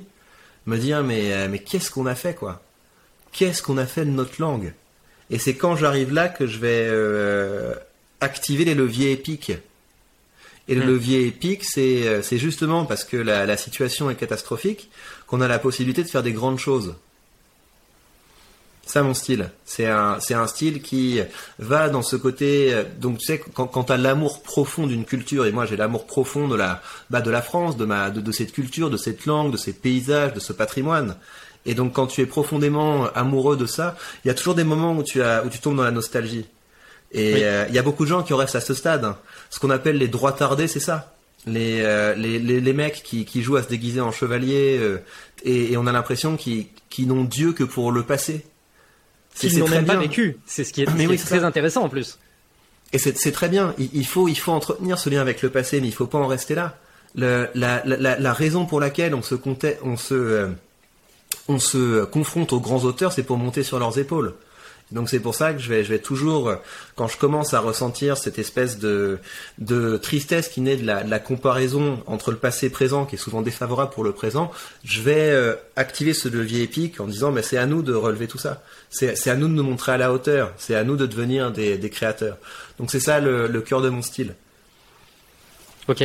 Me dire, mais, euh, mais qu'est-ce qu'on a fait, quoi? Qu'est-ce qu'on a fait de notre langue? Et c'est quand j'arrive là que je vais euh, activer les leviers épiques. Et le Hmm. levier épique, c'est c'est justement parce que la, la situation est catastrophique qu'on a la possibilité de faire des grandes choses. Ça mon style. C'est un, c'est un style qui va dans ce côté. euh, Donc tu sais, quand, quand t'as l'amour profond d'une culture, et moi j'ai l'amour profond de la, bah, de la France, de ma, de, de cette culture, de cette langue, de ces paysages, de ce patrimoine. Et donc quand tu es profondément amoureux de ça, il y a toujours des moments où tu as, où tu tombes dans la nostalgie. Et Oui. euh, il y a beaucoup de gens qui en restent à ce stade. hein. Ce qu'on appelle les droits tardés, c'est ça. Les, euh, les, les, les mecs qui, qui jouent à se déguiser en chevalier, euh, et, et on a l'impression qu'ils qu'ils n'ont Dieu que pour le passé. Qu'ils n'ont même pas bien. vécu. C'est ce qui est, Mais ce qui oui, est très ça. intéressant en plus. Et c'est très bien. Il, il faut, il faut entretenir ce lien avec le passé, mais il faut pas en rester là. Le- la, la, la, la raison pour laquelle on se, comptait, on se, euh, on se confronte aux grands auteurs, c'est pour monter sur leurs épaules. Donc c'est pour ça que je vais, je vais toujours, quand je commence à ressentir cette espèce de, tristesse qui naît de la, comparaison entre le passé et le présent, qui est souvent défavorable pour le présent, je vais euh, activer ce levier épique en disant, mais c'est à nous de relever tout ça. C'est à nous de nous montrer à la hauteur. C'est à nous de devenir des, créateurs. Donc c'est ça le, le cœur de mon style. Ok.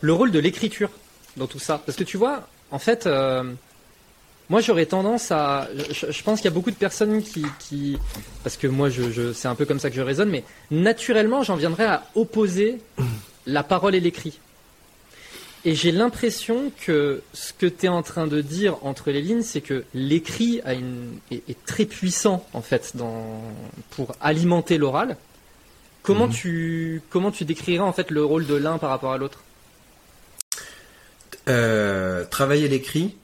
Le rôle de l'écriture dans tout ça. Parce que tu vois, en fait, euh, moi j'aurais tendance à. Je, je pense qu'il y a beaucoup de personnes qui. qui parce que moi, je, je, c'est un peu comme ça que je raisonne, mais naturellement, j'en viendrais à opposer la parole et l'écrit. Et j'ai l'impression que ce que tu es en train de dire entre les lignes, c'est que l'écrit a une, est, est très puissant, en fait, dans, pour alimenter l'oral. Comment, Mhm. tu, comment tu décrirais en fait le rôle de l'un par rapport à l'autre? Euh, travailler l'écrit,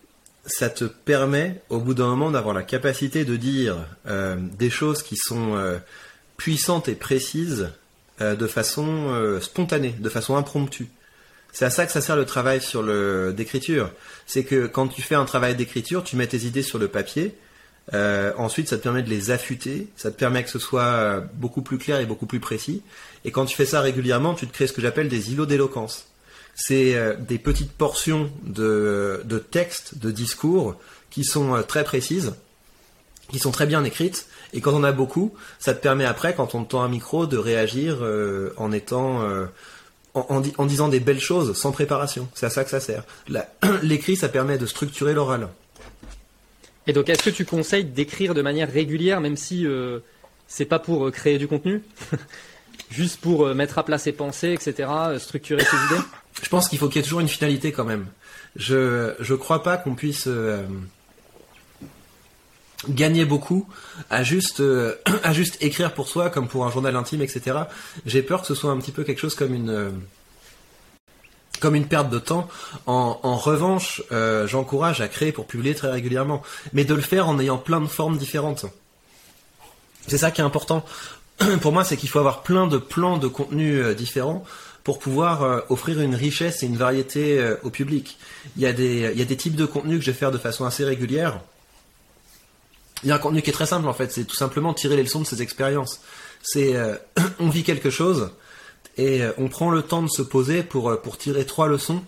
ça te permet au bout d'un moment d'avoir la capacité de dire euh, des choses qui sont euh, puissantes et précises euh, de façon spontanée, de façon impromptue. C'est à ça que ça sert le travail sur le d'écriture. C'est que quand tu fais un travail d'écriture, tu mets tes idées sur le papier. Ensuite, ça te permet de les affûter, ça te permet que ce soit beaucoup plus clair et beaucoup plus précis. Et quand tu fais ça régulièrement, tu te crées ce que j'appelle des îlots d'éloquence. C'est euh, des petites portions de, de textes, de discours qui sont euh, très précises, qui sont très bien écrites. Et quand on a beaucoup, ça te permet après, quand on te tend un micro, de réagir euh, en étant en, en di- en disant des belles choses sans préparation. C'est à ça que ça sert. L'écrit, ça permet de structurer l'oral. Et donc, est-ce que tu conseilles d'écrire de manière régulière, même si euh, c'est pas pour créer du contenu, juste pour mettre à plat ses pensées, etc., structurer ses idées? Je pense qu'il faut qu'il y ait toujours une finalité quand même. Je je crois pas qu'on puisse euh, gagner beaucoup à juste euh, à juste écrire pour soi comme pour un journal intime, etc. J'ai peur que ce soit un petit peu quelque chose comme une euh, comme une perte de temps. En, en revanche, euh, j'encourage à créer pour publier très régulièrement, mais de le faire en ayant plein de formes différentes. C'est ça qui est important. Pour moi, c'est qu'il faut avoir plein de plans de contenu euh, différents pour pouvoir euh, offrir une richesse et une variété euh, au public. Il y, a des, types de contenus que je vais faire de façon assez régulière. Il y a un contenu qui est très simple en fait, c'est tout simplement tirer les leçons de ses expériences. C'est euh, on vit quelque chose et on prend le temps de se poser pour, tirer trois leçons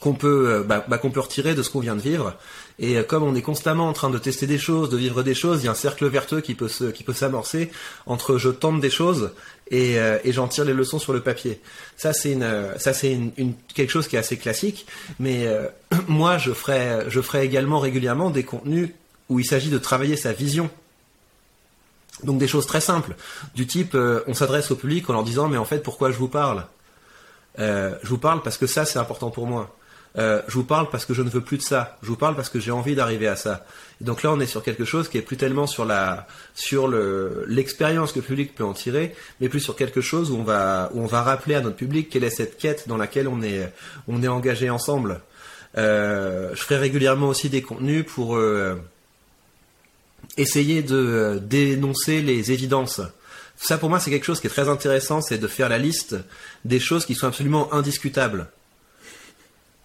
qu'on peut, bah, bah, peut retirer de ce qu'on vient de vivre. Et comme on est constamment en train de tester des choses, de vivre des choses, il y a un cercle vertueux qui peut s'amorcer entre je tente des choses et, euh, et j'en tire les leçons sur le papier. Ça c'est une, euh, quelque chose qui est assez classique. Mais euh, moi je ferai, je ferai également régulièrement des contenus où il s'agit de travailler sa vision. Donc des choses très simples, du type on s'adresse au public en leur disant mais en fait pourquoi je vous parle? Je vous parle parce que ça c'est important pour moi. Euh, je vous parle parce que je ne veux plus de ça. Je vous parle parce que j'ai envie d'arriver à ça. Et donc là, on est sur quelque chose qui est plus tellement sur la, sur le, l'expérience que le public peut en tirer, mais plus sur quelque chose où on va, où on va rappeler à notre public quelle est cette quête dans laquelle on est, on est engagé ensemble. Euh, je ferai régulièrement aussi des contenus pour euh, essayer de dénoncer les évidences. Ça, pour moi, c'est quelque chose qui est très intéressant, c'est de faire la liste des choses qui sont absolument indiscutables.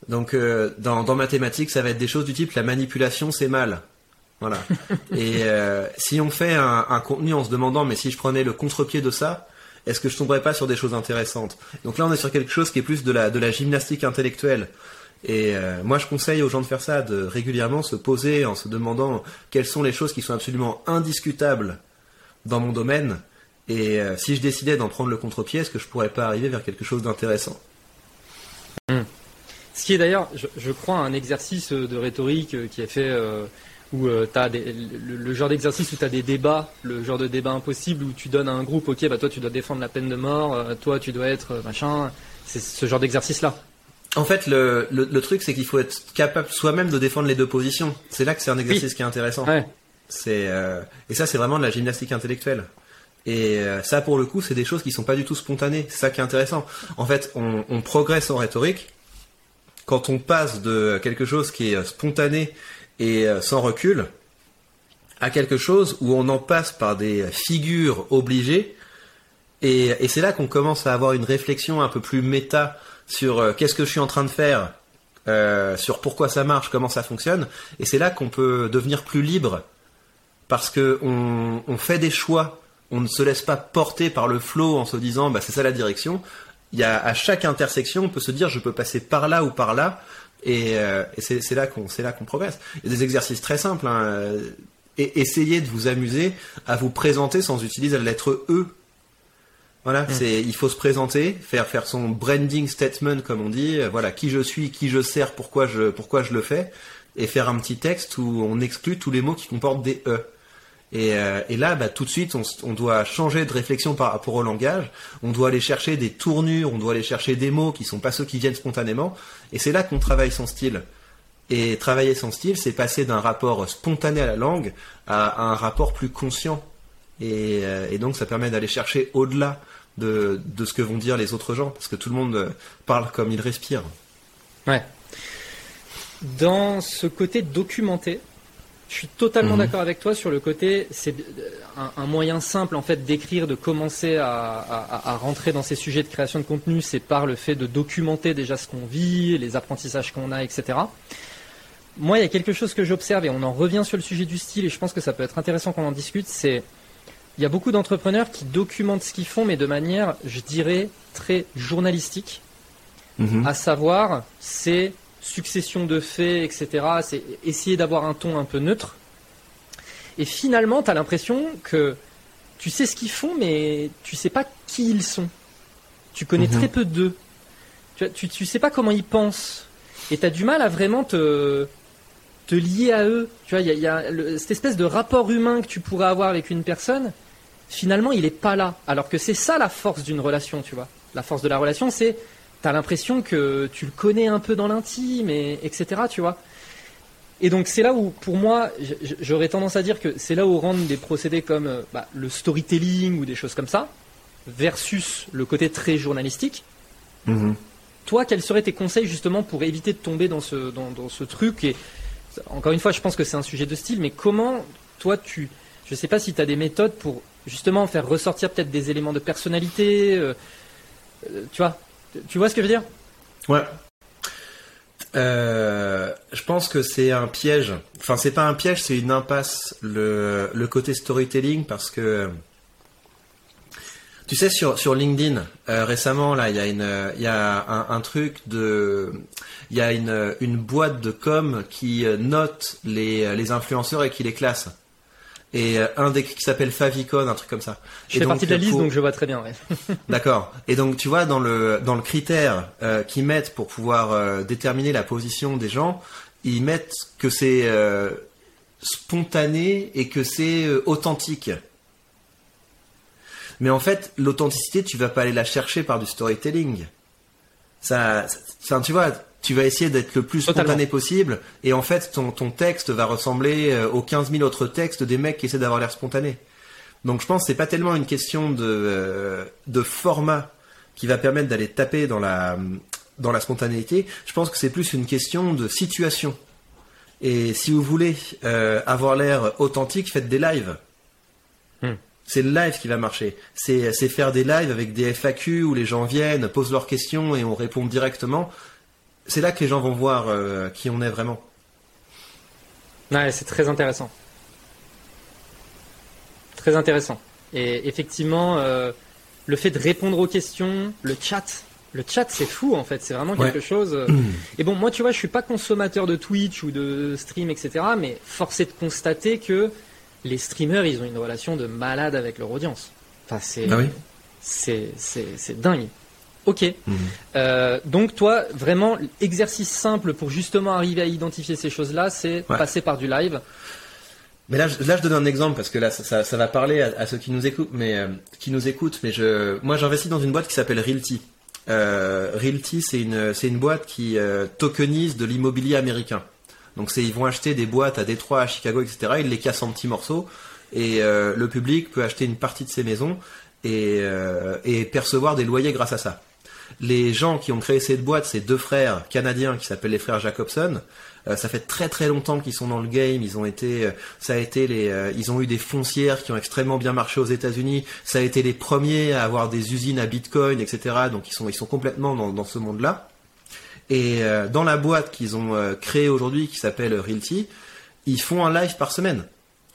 Donc, euh, dans, dans mathématiques, ça va être des choses du type la manipulation, c'est mal. Voilà. Et euh, si on fait un, un contenu en se demandant, mais si je prenais le contre-pied de ça, est-ce que je tomberais pas sur des choses intéressantes? Donc là, on est sur quelque chose qui est plus de la, de la gymnastique intellectuelle. Et euh, moi, je conseille aux gens de faire ça, de régulièrement se poser en se demandant quelles sont les choses qui sont absolument indiscutables dans mon domaine. Et euh, si je décidais d'en prendre le contre-pied, est-ce que je pourrais pas arriver vers quelque chose d'intéressant? Ce qui est d'ailleurs, je, je crois, un exercice de rhétorique euh, qui est fait euh, où euh, t'as des, le, le genre d'exercice où tu as des débats, le genre de débat impossible où tu donnes à un groupe, ok, bah toi tu dois défendre la peine de mort, euh, toi tu dois être euh, machin. C'est ce genre d'exercice-là. En fait, le, le, le truc, c'est qu'il faut être capable soi-même de défendre les deux positions. C'est là que c'est un exercice qui est intéressant. Ouais. C'est euh, et ça, c'est vraiment de la gymnastique intellectuelle. Et euh, ça, pour le coup, c'est des choses qui sont pas du tout spontanées. C'est ça qui est intéressant. En fait, on, on progresse en rhétorique quand on passe de quelque chose qui est euh, spontané et euh, sans recul à quelque chose où on en passe par des figures obligées. Et, c'est là qu'on commence à avoir une réflexion un peu plus méta sur euh, qu'est-ce que je suis en train de faire, sur pourquoi ça marche, comment ça fonctionne. Et c'est là qu'on peut devenir plus libre parce que on, on fait des choix. On ne se laisse pas porter par le flow en se disant bah c'est ça la direction. Il y a à chaque intersection, on peut se dire je peux passer par là ou par là, et, euh, et c'est là qu'on c'est là qu'on progresse. Il y a des exercices très simples. Hein. euh, Et essayez de vous amuser à vous présenter sans utiliser la lettre E. Voilà, c'est il faut se présenter, faire faire son branding statement comme on dit. euh, Voilà, qui je suis, qui je sers, pourquoi je pourquoi je le fais, et faire un petit texte où on exclut tous les mots qui comportent des E. Et, euh, et là, bah, tout de suite, on, doit changer de réflexion par rapport au langage. On doit aller chercher des tournures, on doit aller chercher des mots qui sont pas ceux qui viennent spontanément. Et c'est là qu'on travaille son style. Et travailler son style, c'est passer d'un rapport spontané à la langue à, un rapport plus conscient. Et, euh, et donc, ça permet d'aller chercher au-delà de, de ce que vont dire les autres gens, parce que tout le monde euh, parle comme il respire. Ouais. Dans ce côté documenté, je suis totalement Mhm. d'accord avec toi sur le côté, c'est un, un moyen simple en fait d'écrire, de commencer à, à- à rentrer dans ces sujets de création de contenu, c'est par le fait de documenter déjà ce qu'on vit, les apprentissages qu'on a, etc. Moi, il y a quelque chose que j'observe et on en revient sur le sujet du style et je pense que ça peut être intéressant qu'on en discute, c'est il y a beaucoup d'entrepreneurs qui documentent ce qu'ils font, mais de manière, je dirais, très journalistique à savoir c'est succession de faits, etc. C'est essayer d'avoir un ton un peu neutre. Et finalement, tu as l'impression que tu sais ce qu'ils font, mais tu sais pas qui ils sont. Tu connais Mhm. très peu d'eux. Tu, tu, tu sais pas comment ils pensent. Et tu as du mal à vraiment te, te lier à eux. Tu vois, il y a, il y a le- cette espèce de rapport humain que tu pourrais avoir avec une personne. Finalement, il est pas là. Alors que c'est ça la force d'une relation, tu vois. La force de la relation, c'est t'as l'impression que tu le connais un peu dans l'intime, et, etc. Tu vois. Et donc c'est là où, pour moi, j'aurais tendance à dire que c'est là où rentrent des procédés comme euh, bah, le storytelling ou des choses comme ça, versus le côté très journalistique. Mhm. Toi, quels seraient tes conseils justement pour éviter de tomber dans ce, dans, dans ce truc Et encore une fois, je pense que c'est un sujet de style, mais comment toi tu, je sais pas si tu as des méthodes pour justement faire ressortir peut-être des éléments de personnalité, euh, euh, tu vois, tu vois ce que je veux dire? Ouais. Euh, je pense que c'est un piège. Enfin, c'est pas un piège, c'est une impasse. Le, le côté storytelling, parce que tu sais sur sur LinkedIn euh, récemment là, il y a une y a un, un truc de il y a une une boîte de com qui euh, note les les influenceurs et qui les classe. Et euh, un des qui s'appelle Favicon, un truc comme ça. Je Et fais donc, partie de la liste, pour- donc je vois très bien. ouais. D'accord. Et donc tu vois dans le dans le critère euh, qu'ils mettent pour pouvoir euh, déterminer la position des gens, ils mettent que c'est euh, spontané et que c'est euh, authentique. Mais en fait, l'authenticité, tu vas pas aller la chercher par du storytelling. Ça, tu vois, tu vas essayer d'être le plus Totalement. spontané possible, et en fait, ton, ton texte va ressembler euh, aux 15 000 autres textes des mecs qui essaient d'avoir l'air spontané. Donc je pense que c'est pas tellement une question de, euh, de format qui va permettre d'aller taper dans la, dans la spontanéité. Je pense que c'est plus une question de situation. Et si vous voulez euh, avoir l'air authentique, faites des lives. Hmm. C'est le live qui va marcher. C'est c'est faire des lives avec des FAQ où les gens viennent, posent leurs questions et on répond directement. C'est là que les gens vont voir euh, qui on est vraiment. Ouais, c'est très intéressant. Très intéressant. Et effectivement, euh, le fait de répondre aux questions, le chat, le chat c'est fou en fait, c'est vraiment Ouais. quelque chose. euh, Et bon, moi tu vois, je suis pas consommateur de Twitch ou de stream, etc. Mais force est de constater que les streamers, ils ont une relation de malade avec leur audience. Enfin, c'est Ah oui c'est c'est c'est dingue. Ok. Euh, donc toi, vraiment, exercice simple pour justement arriver à identifier ces choses-là, c'est Ouais. passer par du live. Mais là, je, là, je donne un exemple parce que là, ça, ça, ça va parler à, à ceux qui nous écoutent, mais euh, qui nous écoutent. Mais je, moi, j'investis dans une boîte qui s'appelle Realty. Euh, Realty, c'est une, c'est une boîte qui euh, tokenise de l'immobilier américain. Donc, c'est, ils vont acheter des boîtes à Détroit, à Chicago, etc. Ils les cassent en petits morceaux et le public peut acheter une partie de ces maisons et, et percevoir des loyers grâce à ça. Les gens qui ont créé cette boîte, c'est deux frères canadiens qui s'appellent les frères Jacobson. Euh, ça fait très très longtemps qu'ils sont dans le game. Ils ont été, euh, ça a été les, euh, ils ont eu des foncières qui ont extrêmement bien marché aux États-Unis. Ça a été les premiers à avoir des usines à Bitcoin, etc. Donc ils sont, ils sont complètement dans, dans ce monde-là. Et dans la boîte qu'ils ont créée aujourd'hui, qui s'appelle Realty, ils font un live par semaine.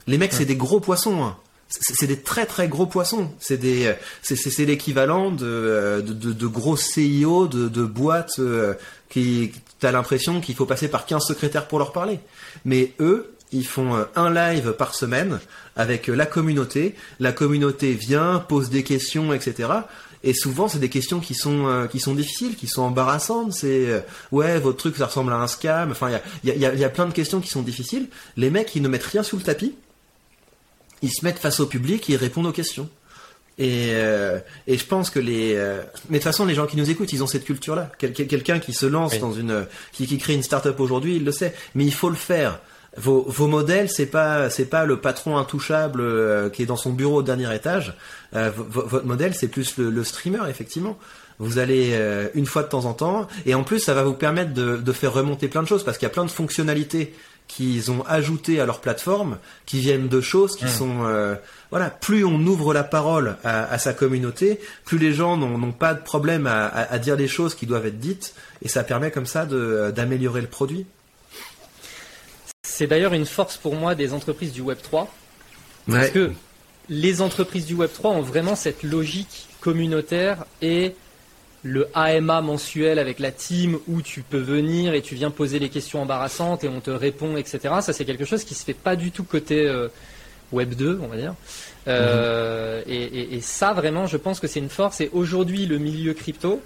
Les mecs, c'est des gros poissons. hein. C'est des très très gros poissons. C'est des, euh, c'est l'équivalent de, euh, de, de, de gros CIO de, de boîtes euh, qui, t'as l'impression qu'il faut passer par 15 secrétaires pour leur parler. Mais eux, ils font un live par semaine avec la communauté. La communauté vient, pose des questions, etc. Et souvent, c'est des questions qui sont qui sont difficiles, qui sont embarrassantes. C'est ouais, votre truc, ça ressemble à un scam. Enfin, il y a, y, a, y a plein de questions qui sont difficiles. Les mecs, ils ne mettent rien sous le tapis. Ils se mettent face au public, et ils répondent aux questions. Et, euh, et je pense que les. euh, mais de toute façon, les gens qui nous écoutent, ils ont cette culture-là. Quel- quel- Quelqu'un qui se lance Oui. dans une, qui, qui crée une start-up aujourd'hui, il le sait. Mais il faut le faire. Vos, vos modèles, c'est pas, c'est pas le patron intouchable euh, qui est dans son bureau au dernier étage. Vo- vo- votre modèle, c'est plus le, le streamer, effectivement. Vous allez une fois de temps en temps, et en plus, ça va vous permettre de, de faire remonter plein de choses parce qu'il y a plein de fonctionnalités qu'ils ont ajoutées à leur plateforme, qui viennent de choses qui sont euh, voilà. Plus on ouvre la parole à, à sa communauté, plus les gens n'ont pas de problème à, à- à dire les choses qui doivent être dites, et ça permet comme ça de- d'améliorer le produit. C'est d'ailleurs une force pour moi des entreprises du Web 3. Parce que les entreprises du Web3 ont vraiment cette logique communautaire et le AMA mensuel avec la team où tu peux venir et tu viens poser les questions embarrassantes et on te répond, etc. Ça, c'est quelque chose qui se fait pas du tout côté euh, Web 2, on va dire. Euh, et, et- et ça, vraiment, je pense que c'est une force. Et aujourd'hui, le milieu crypto,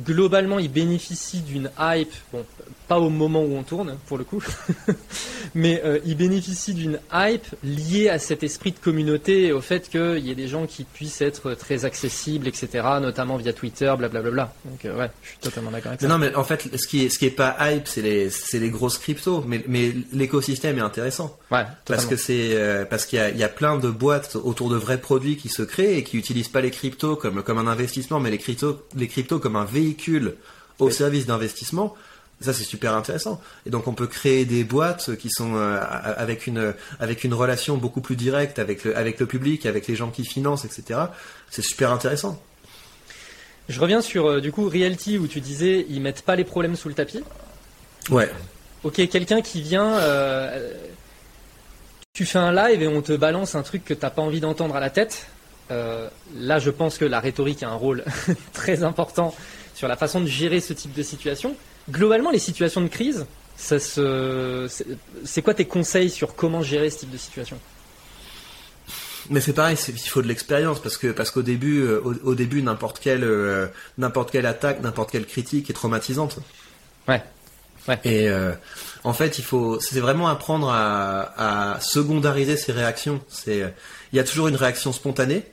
globalement, il bénéficie d'une hype, bon, pas au moment où on tourne, pour le coup, mais euh, il bénéficie d'une hype liée à cet esprit de communauté et au fait qu'il y ait des gens qui puissent être très accessibles, etc., notamment via Twitter, blablabla. Donc, euh, ouais, je suis totalement d'accord avec ça. Non, mais en fait, ce qui est, ce qui est pas hype, c'est les, c'est les grosses cryptos. Mais, mais l'écosystème est intéressant. Ouais, Parce totalement. que c'est, euh, parce qu'il y a, il y a plein de boîtes autour de vrais produits qui se créent et qui utilisent pas les cryptos comme, comme un investissement, mais les cryptos, les cryptos comme un véhicule au service d'investissement. Ça, c'est super intéressant. Et donc, on peut créer des boîtes qui sont euh, avec une, avec une relation beaucoup plus directe avec le, avec le public, avec les gens qui financent, etc. C'est super intéressant. Je reviens sur, euh, du coup, Realty où tu disais ils mettent pas les problèmes sous le tapis. Ouais. Ok, quelqu'un qui vient, euh, tu fais un live et on te balance un truc que t'as pas envie d'entendre à la tête. Là, je pense que la rhétorique a un rôle très important sur la façon de gérer ce type de situation. Globalement, les situations de crise, ça se, c'est- quoi tes conseils sur comment gérer ce type de situation? Mais c'est pareil, il faut de l'expérience parce que parce qu'au début, euh, au, au début, n'importe quelle euh, n'importe quelle attaque, n'importe quelle critique est traumatisante. Ouais. Ouais. Et euh, en fait, il faut, c'est vraiment apprendre à, à secondariser ses réactions. C'est, il y a toujours une réaction spontanée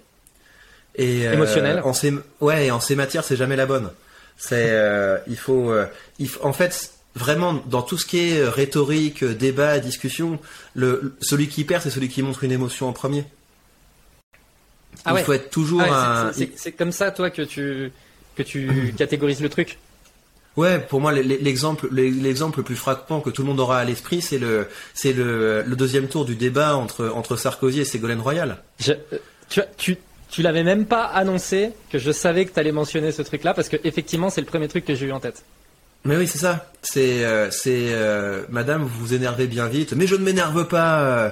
et euh, Émotionnelle. En ces, ouais, et en ces matières, c'est jamais la bonne. C'est, euh, il faut, euh, il faut- en fait, vraiment dans tout ce qui est euh, rhétorique, débat, discussion, le, celui qui perd, c'est celui qui montre une émotion en premier. Ah il ouais. faut être toujours Ah ouais, c'est- comme ça, toi, que tu, que tu catégorises le truc? Ouais, pour moi, l'exemple, l'exemple le plus frappant que tout le monde aura à l'esprit, c'est le, c'est le, le deuxième tour du débat entre entre Sarkozy et Ségolène Royal. Je- tu, tu, tu l'avais même pas annoncé que je savais que tu allais mentionner ce truc-là parce que effectivement c'est le premier truc que j'ai eu en tête. Mais oui, c'est ça. C'est, euh, euh, Madame, vous vous énervez bien vite. Mais je ne m'énerve pas. euh,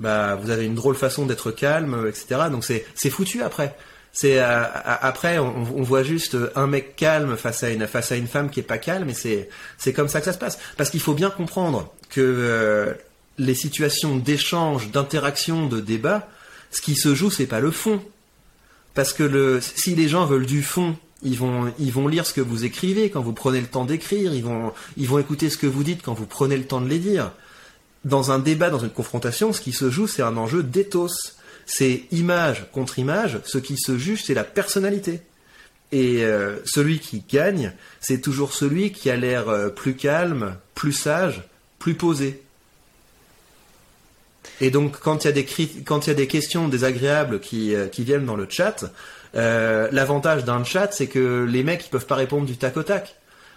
bah, vous avez une drôle façon d'être calme, etc. Donc c'est, foutu après. C'est après, on, voit juste un mec calme face à une face à une femme qui est pas calme, et c'est c'est comme ça que ça se passe. Parce qu'il faut bien comprendre que les situations d'échange, d'interaction, de débat, ce qui se joue, c'est pas le fond. Parce que le, si les gens veulent du fond Ils vont, ils vont lire ce que vous écrivez quand vous prenez le temps d'écrire. Ils vont, écouter ce que vous dites quand vous prenez le temps de les dire. Dans un débat, dans une confrontation, ce qui se joue, c'est un enjeu d'éthos. C'est image contre image. Ce qui se juge, c'est la personnalité. Et euh, celui qui gagne, c'est toujours celui qui a l'air euh, plus calme, plus sage, plus posé. Et donc, quand il y a des, quand il y a des questions désagréables qui, euh, viennent dans le chat, euh, l'avantage d'un chat, c'est que les mecs, ils peuvent pas répondre du tac au tac.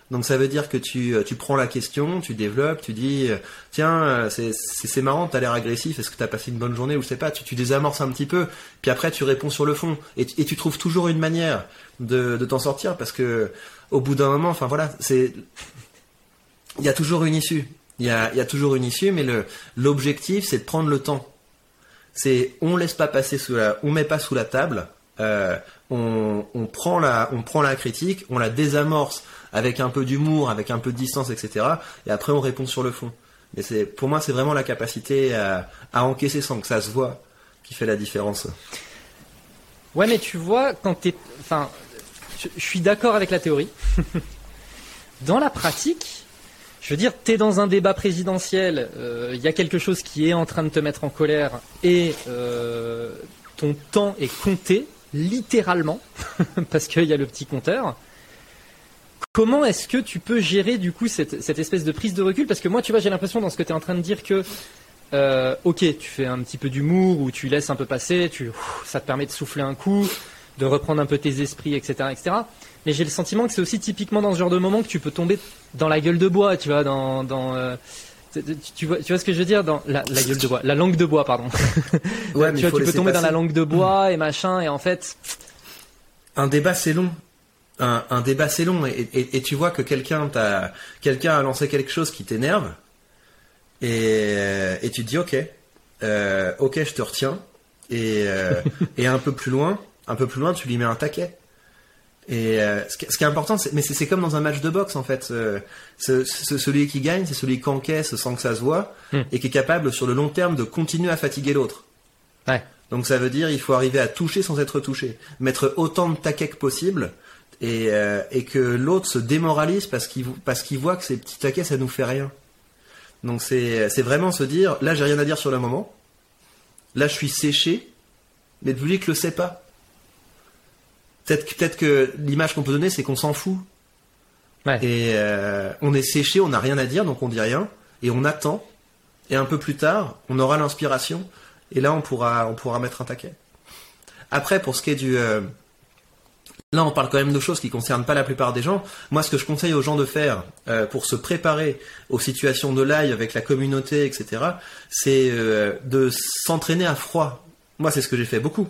Donc ça veut dire que tu, euh, tu prends la question, tu développes, tu dis tiens c'est marrant, t'as l'air agressif, est-ce que t'as passé une bonne journée ou je sais pas, tu, désamorces un petit peu, puis après tu réponds sur le fond et, et tu trouves toujours une manière de, de t'en sortir parce que au bout d'un moment, enfin voilà, c'est il y a toujours une issue, il y a, toujours une issue, mais l'objectif c'est de prendre le temps. C'est on laisse pas passer sous la, on met pas sous la table, euh, on, prend la, on prend la critique, on la désamorce avec un peu d'humour, avec un peu de distance, etc. Et après on répond sur le fond. Mais pour moi, c'est vraiment la capacité à, encaisser sans que ça se voit qui fait la différence. Ouais, mais tu vois, quand t'es. Enfin, je suis d'accord avec la théorie. dans la pratique, je veux dire, t'es dans un débat présidentiel, il y a quelque chose qui est en train de te mettre en colère et euh, ton temps est compté, littéralement, parce qu'il y a le petit compteur. Comment est-ce que tu peux gérer du coup cette, espèce de prise de recul? Parce que moi, tu vois, j'ai l'impression dans ce que tu es en train de dire que euh, ok, tu fais un petit peu d'humour ou tu laisses un peu passer, tu, ça te permet de souffler un coup, de reprendre un peu tes esprits, etc., etc. Mais j'ai le sentiment que c'est aussi typiquement dans ce genre de moment que tu peux tomber dans la gueule de bois, tu vois, dans, dans euh, tu, tu vois, tu vois ce que je veux dire dans la, la gueule de bois, la langue de bois, pardon. Ouais, mais tu vois, faut tu peux tomber dans la langue de bois et machin, et en fait, Un débat c'est long. Un, un débat c'est long. Et, et- et tu vois que quelqu'un t'a quelqu'un a lancé quelque chose qui t'énerve et, et tu te dis ok euh, ok je te retiens. Et, euh, et un peu plus loin un peu plus loin tu lui mets un taquet et euh, ce, qui, ce qui est important c'est mais c'est comme dans un match de boxe en fait Euh, ce- ce- celui qui gagne c'est celui qui encaisse sans que ça se voit Hmm. et qui est capable sur le long terme de continuer à fatiguer l'autre ouais. donc ça veut dire il faut arriver à toucher sans être touché, mettre autant de taquets que possible et, euh, et que l'autre se démoralise parce qu'il parce qu'il voit que ces petits taquets ça nous fait rien. Donc c'est c'est vraiment se dire là j'ai rien à dire sur le moment, là je suis séché, mais le public le sait pas. Peut-être que- que l'image qu'on peut donner c'est qu'on s'en fout Ouais. et euh, on est séché, on n'a rien à dire donc on dit rien et on attend et un peu plus tard on aura l'inspiration et là on pourra on pourra mettre un taquet. Après pour ce qui est du euh, Là, on parle quand même de choses qui concernent pas la plupart des gens. Moi, ce que je conseille aux gens de faire euh, pour se préparer aux situations de live avec la communauté, etc., c'est de s'entraîner à froid. Moi, c'est ce que j'ai fait beaucoup.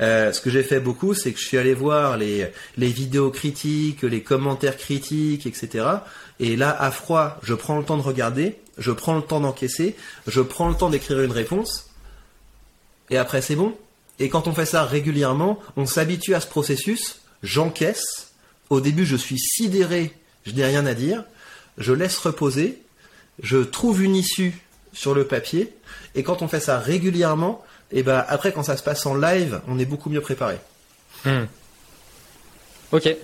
Euh, ce que j'ai fait beaucoup, c'est que je suis allé voir les, les vidéos critiques, les commentaires critiques, etc. Et là, à froid, je prends le temps de regarder, je prends le temps d'encaisser, je prends le temps d'écrire une réponse, et après c'est bon. Et quand on fait ça régulièrement, on s'habitue à ce processus, j'encaisse, au début je suis sidéré, je n'ai rien à dire, je laisse reposer, je trouve une issue sur le papier, et quand on fait ça régulièrement, et ben après quand ça se passe en live, on est beaucoup mieux préparé. Hmm. Ok.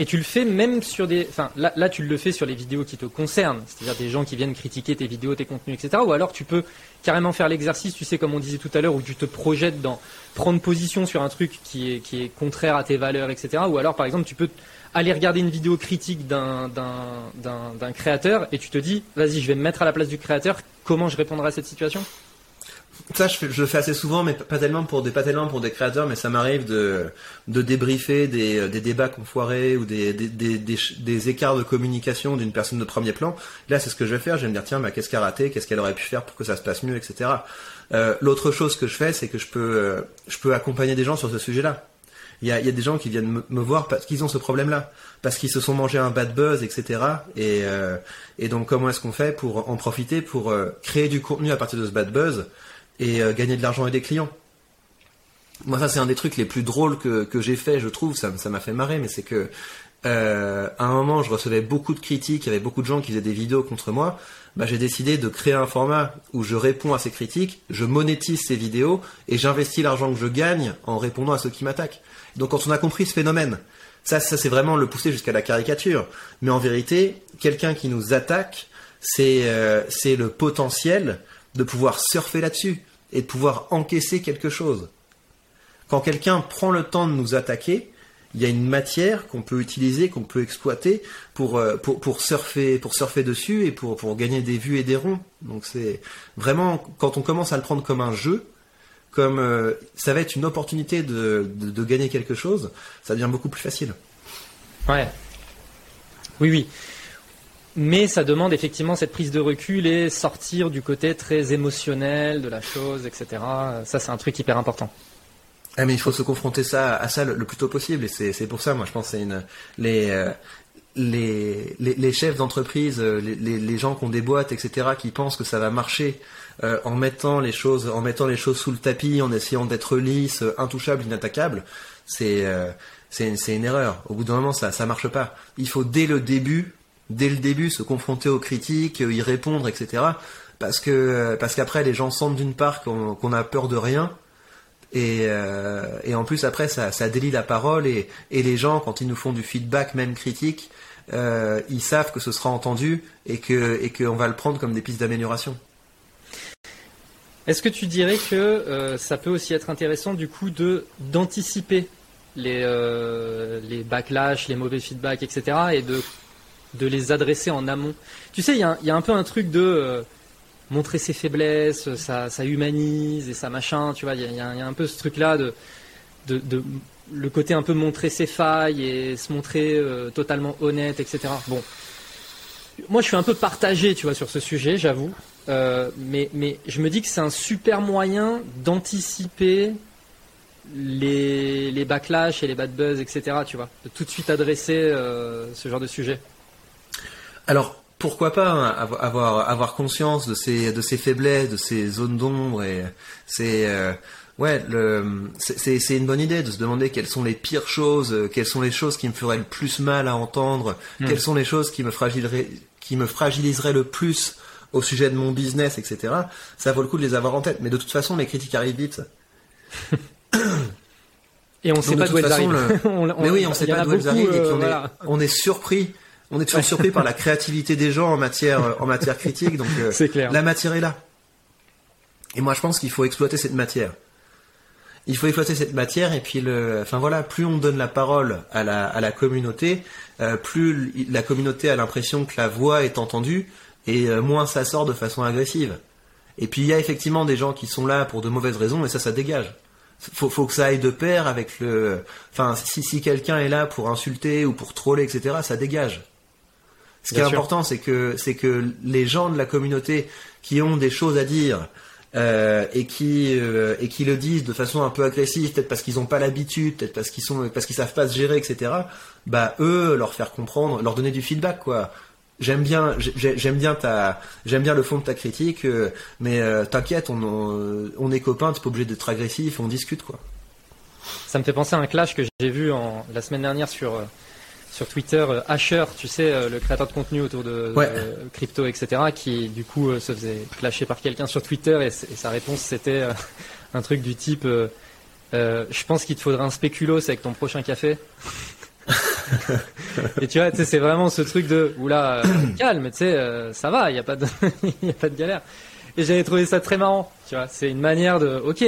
Et tu le fais même sur des. Enfin, là, là, tu le fais sur les vidéos qui te concernent, c'est-à-dire des gens qui viennent critiquer tes vidéos, tes contenus, etc. Ou alors tu peux carrément faire l'exercice, tu sais, comme on disait tout à l'heure, où tu te projettes dans prendre position sur un truc qui est, qui est contraire à tes valeurs, etc. Ou alors, par exemple, tu peux aller regarder une vidéo critique d'un créateur et tu te dis, vas-y, je vais me mettre à la place du créateur, comment je répondrai à cette situation? Ça, je, le fais assez souvent, mais pas tellement pour des, pas tellement pour des créateurs, mais ça m'arrive de, de débriefer des, euh, des débats qu'on foirait ou des, des, des, des écarts de communication d'une personne de premier plan. Là, c'est ce que je vais faire. Je vais me dire, tiens, bah, qu'est-ce qu'elle a raté, qu'est-ce qu'elle aurait pu faire pour que ça se passe mieux, etc. Euh, L'autre chose que je fais, c'est que je peux, euh, je peux accompagner des gens sur ce sujet-là. Il y a, y a des gens qui viennent me, voir parce qu'ils ont ce problème-là, parce qu'ils se sont mangés un bad buzz, etc. Et, et donc, comment est-ce qu'on fait pour en profiter, pour créer du contenu à partir de ce bad buzz? Et euh, gagner de l'argent et des clients Moi, ça, c'est un des trucs les plus drôles que, que j'ai fait, je trouve. Ça ça m'a fait marrer, mais c'est que euh, à un moment, je recevais beaucoup de critiques, il y avait beaucoup de gens qui faisaient des vidéos contre moi. Bah, j'ai décidé de créer un format où je réponds à ces critiques, je monétise ces vidéos et j'investis l'argent que je gagne en répondant à ceux qui m'attaquent. Donc, quand on a compris ce phénomène, Ça, ça c'est vraiment le pousser jusqu'à la caricature. Mais en vérité, quelqu'un qui nous attaque, c'est euh, c'est le potentiel de pouvoir surfer là-dessus et de pouvoir encaisser quelque chose. Quand quelqu'un prend le temps de nous attaquer, il y a une matière qu'on peut utiliser, qu'on peut exploiter pour, euh, pour, pour, surfer, pour surfer dessus et pour, pour gagner des vues et des ronds. Donc c'est vraiment, quand on commence à le prendre comme un jeu, comme euh, ça va être une opportunité de, de, de, gagner quelque chose, ça devient beaucoup plus facile. Ouais. Oui, oui. Mais ça demande effectivement cette prise de recul et sortir du côté très émotionnel de la chose, etc. Ça, c'est un truc hyper important. Ah, mais il faut se confronter ça à ça le, plus tôt possible et c'est pour ça moi je pense c'est une les, euh, les, les, les chefs d'entreprise euh, les, les, gens qui ont des boîtes etc qui pensent que ça va marcher euh, en mettant les choses en mettant les choses sous le tapis en essayant d'être lisse intouchable inattaquable c'est c'est une, une erreur au bout d'un moment ça ça marche pas il faut dès le début dès le début se confronter aux critiques y répondre etc parce que parce qu'après les gens sentent d'une part qu'on qu'on a peur de rien et, euh, et en plus après ça, ça délie la parole et, et les gens quand ils nous font du feedback même critique, euh, ils savent que ce sera entendu et que et qu'on va le prendre comme des pistes d'amélioration. Est-ce que tu dirais que euh, ça peut aussi être intéressant du coup de d'anticiper les euh, les backlash, les mauvais feedbacks, etc. et de de les adresser en amont. Tu sais, il y, a, un peu un truc de euh, montrer ses faiblesses, ça, ça, humanise et ça machin, tu vois, il y, a, un peu ce truc-là de, le côté un peu montrer ses failles et se montrer euh, totalement honnête, etc. Bon, moi je suis un peu partagé, tu vois, sur ce sujet, j'avoue, euh, mais, je me dis que c'est un super moyen d'anticiper les, les backlash et les bad buzz, etc. Tu vois, de tout de suite adresser euh, ce genre de sujet. Alors, pourquoi pas hein, avoir avoir conscience de ses de ses faiblesses, de ses zones d'ombre et c'est euh, ouais le c'est c'est une bonne idée de se demander quelles sont les pires choses, euh, quelles sont les choses qui me feraient le plus mal à entendre, mm. quelles sont les choses qui me fragiliseraient qui me fragiliseraient le plus au sujet de mon business, etc. Ça vaut le coup de les avoir en tête. Mais de toute façon, les critiques arrivent vite. Et on sait pas d'où elles arrivent. mais oui, on sait pas d'où elles arrivent et puis on, est, on est surpris on est toujours surpris par la créativité des gens en matière en matière critique. Donc euh, clair. la matière est là. Et moi je pense qu'il faut exploiter cette matière. Il faut exploiter cette matière et puis le, enfin voilà, plus on donne la parole à la à la communauté, euh, plus la communauté a l'impression que la voix est entendue et euh, moins ça sort de façon agressive. Et puis il y a effectivement des gens qui sont là pour de mauvaises raisons et ça ça dégage. Faut, faut que ça aille de pair avec le. Enfin, si, si quelqu'un est là pour insulter ou pour troller, etc., ça dégage. Ce qui est important, c'est que c'est que les gens de la communauté qui ont des choses à dire euh, et qui euh, et qui le disent de façon un peu agressive, peut-être parce qu'ils n'ont pas l'habitude, peut-être parce qu'ils sont parce qu'ils savent pas se gérer, etc. Bah eux, leur faire comprendre, leur donner du feedback, quoi. J'aime bien, j'aime bien ta, j'aime bien le fond de ta critique, euh, mais t'inquiète, on, on, on est copains, t'es pas obligé d'être agressif, on discute, quoi. Ça me fait penser à un clash que j'ai vu en, la semaine dernière sur sur Twitter, euh, Asher, tu sais, euh, le créateur de contenu autour de, crypto, etc., qui du coup euh, se faisait clasher par quelqu'un sur Twitter et, sa réponse c'était un truc du type Je pense qu'il te faudra un spéculoos avec ton prochain café. et tu vois, c'est vraiment ce truc de Oula, calme, tu sais, ça va, il n'y a, pas de a pas de galère. Et j'avais trouvé ça très marrant, tu vois. C'est une manière de, ok,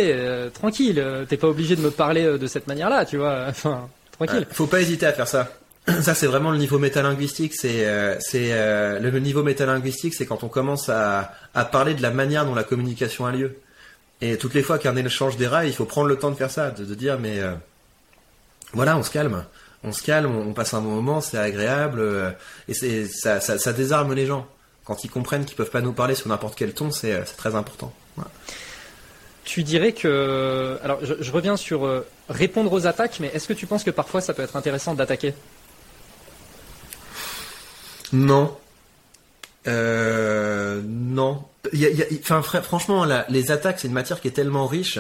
tranquille, t'es pas obligé de me parler de cette manière-là, tu vois. Enfin, tranquille. faut pas hésiter à faire ça. ça c'est vraiment le niveau métalinguistique. C'est euh, euh, le niveau métalinguistique, c'est quand on commence à, parler de la manière dont la communication a lieu. Et toutes les fois qu'un échange des rails, il faut prendre le temps de faire ça, de, dire mais euh, voilà, on se calme, on se calme, on, passe un bon moment, c'est agréable et ça, désarme les gens quand ils comprennent qu'ils peuvent pas nous parler sur n'importe quel ton, c'est très important. Tu dirais que alors je reviens sur répondre aux attaques, mais est-ce que tu penses que parfois ça peut être intéressant d'attaquer? Non. Euh, non. Franchement, les attaques, c'est une matière qui est tellement riche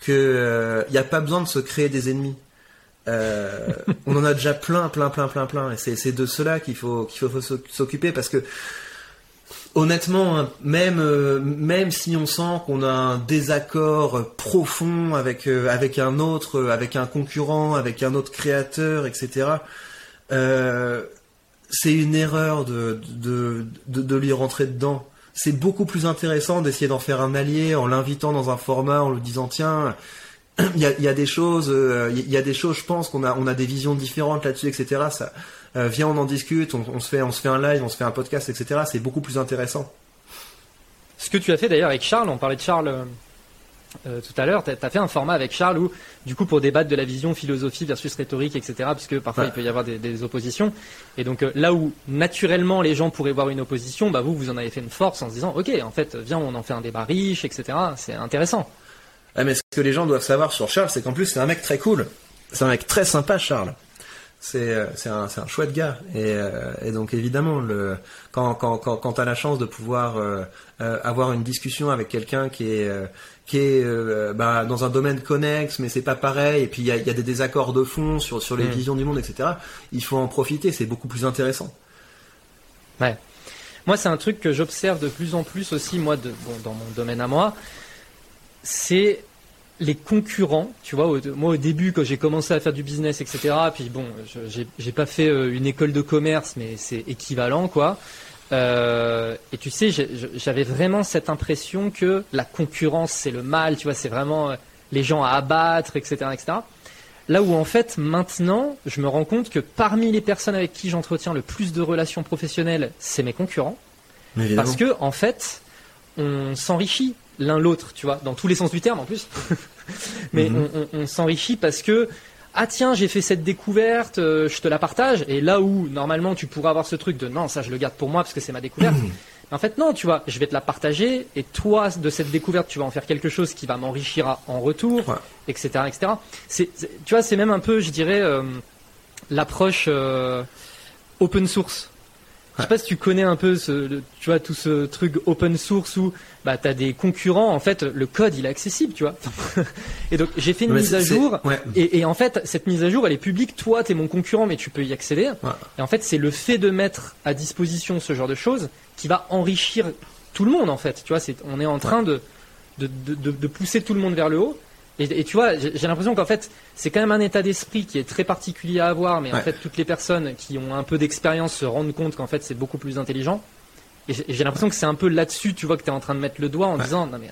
que il euh, n'y a pas besoin de se créer des ennemis. Euh, on en a déjà plein, plein, plein, plein, plein. Et c'est de cela qu'il faut qu'il s'occuper parce que honnêtement, hein, même si on sent qu'on a un désaccord profond avec avec un autre, avec un concurrent, avec un autre créateur, etc. c'est une erreur de de, de de lui rentrer dedans. C'est beaucoup plus intéressant d'essayer d'en faire un allié en l'invitant dans un format, en lui disant tiens, il y a, des choses, euh, il y a des choses, je pense qu'on a on a des visions différentes là-dessus, etc. Ça, euh, viens, on en discute, on, on se fait on se fait un live, on se fait un podcast, etc. C'est beaucoup plus intéressant. Ce que tu as fait d'ailleurs avec Charles, on parlait de Charles euh, tout à l'heure, tu as fait un format avec Charles où, du coup, pour débattre de la vision philosophie versus rhétorique, etc., puisque parfois Ouais. il peut y avoir des, des oppositions. Et donc euh, là où naturellement les gens pourraient voir une opposition, bah vous, vous en avez fait une force en se disant, ok, en fait, viens, on en fait un débat riche, etc. C'est intéressant. Ah, mais ce que les gens doivent savoir sur Charles, c'est qu'en plus c'est un mec très cool. C'est un mec très sympa, Charles. C'est euh, c'est un c'est un chouette gars et, euh, et donc évidemment le quand quand quand, quand t'as la chance de pouvoir euh, avoir une discussion avec quelqu'un qui est qui est euh, bah, dans un domaine connexe mais c'est pas pareil et puis il y a, il y a des désaccords de fond sur sur les Mm. visions du monde etc. Il faut en profiter, c'est beaucoup plus intéressant. Ouais. Moi, c'est un truc que j'observe de plus en plus aussi, moi, de, bon, dans mon domaine à moi. C'est les concurrents. Tu vois, au- moi, au début, quand j'ai commencé à faire du business, etc., puis bon, je- j'ai pas fait euh, une école de commerce, mais c'est équivalent, quoi. Euh, et tu sais, j'avais vraiment cette impression que la concurrence, c'est le mal, tu vois, c'est vraiment euh, les gens à abattre, etc., etc. Là où en fait maintenant, je me rends compte que parmi les personnes avec qui j'entretiens le plus de relations professionnelles, c'est mes concurrents, évidemment. parce que en fait, on s'enrichit l'un l'autre, tu vois, dans tous les sens du terme en plus. Mais Mhm. on, on- on s'enrichit parce que ah tiens, j'ai fait cette découverte, euh, je te la partage. Et là où normalement tu pourrais avoir ce truc de non, ça je le garde pour moi parce que c'est ma découverte. En fait, non, tu vois, je vais te la partager et toi, de cette découverte, tu vas en faire quelque chose qui va m'enrichir en retour, Ouais. etc., etc. C'est, c'est- tu vois, c'est même un peu, je dirais, euh, l'approche euh, open source. Je sais pas si tu connais un peu ce, le- tu vois, tout ce truc open source où bah t'as des concurrents. En fait, le code il est accessible, tu vois. et donc j'ai fait une Mais mise à jour. ouais. Et, et en fait, cette mise à jour, elle est publique. Toi, t'es mon concurrent, mais tu peux y accéder. Ouais. Et en fait, c'est le fait de mettre à disposition ce genre de choses qui va enrichir tout le monde. En fait, tu vois, c'est, on est en train de, de, de- de pousser tout le monde vers le haut. Et, et tu vois, j'ai l'impression qu'en fait, c'est quand même un état d'esprit qui est très particulier à avoir, mais en fait, toutes les personnes qui ont un peu d'expérience se rendent compte qu'en fait, c'est beaucoup plus intelligent. Et j'ai l'impression que c'est un peu là-dessus, tu vois, que tu es en train de mettre le doigt en Ouais. disant, non mais,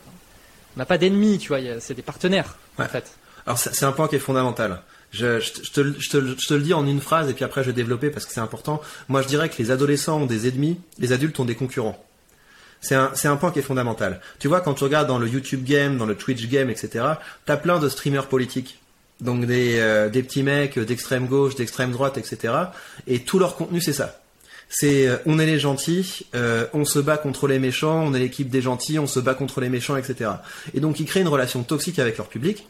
on n'a pas d'ennemis, tu vois, c'est des partenaires, en fait. Alors c'est un point qui est fondamental. Je, te, te, je te le dis en une phrase et puis après je vais développer parce que c'est important. Moi je dirais que les adolescents ont des ennemis, les adultes ont des concurrents. C'est un, point qui est fondamental. Tu vois, quand tu regardes dans le YouTube game, dans le Twitch game, etc., t'as plein de streamers politiques. Donc des, euh, des petits mecs d'extrême gauche, d'extrême droite, etc. Et tout leur contenu c'est ça. C'est euh, on est les gentils, euh, on se bat contre les méchants, on est l'équipe des gentils, on se bat contre les méchants, etc. Et donc ils créent une relation toxique avec leur public.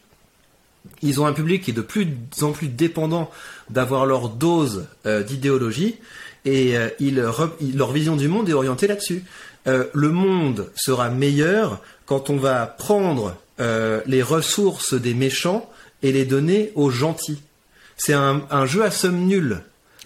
Ils ont un public qui est de plus en plus dépendant d'avoir leur dose euh, d'idéologie et euh, ils leur vision du monde est orientée là-dessus. Euh, le monde sera meilleur quand on va prendre les ressources des méchants et les donner aux gentils. C'est un, un jeu à somme nulle.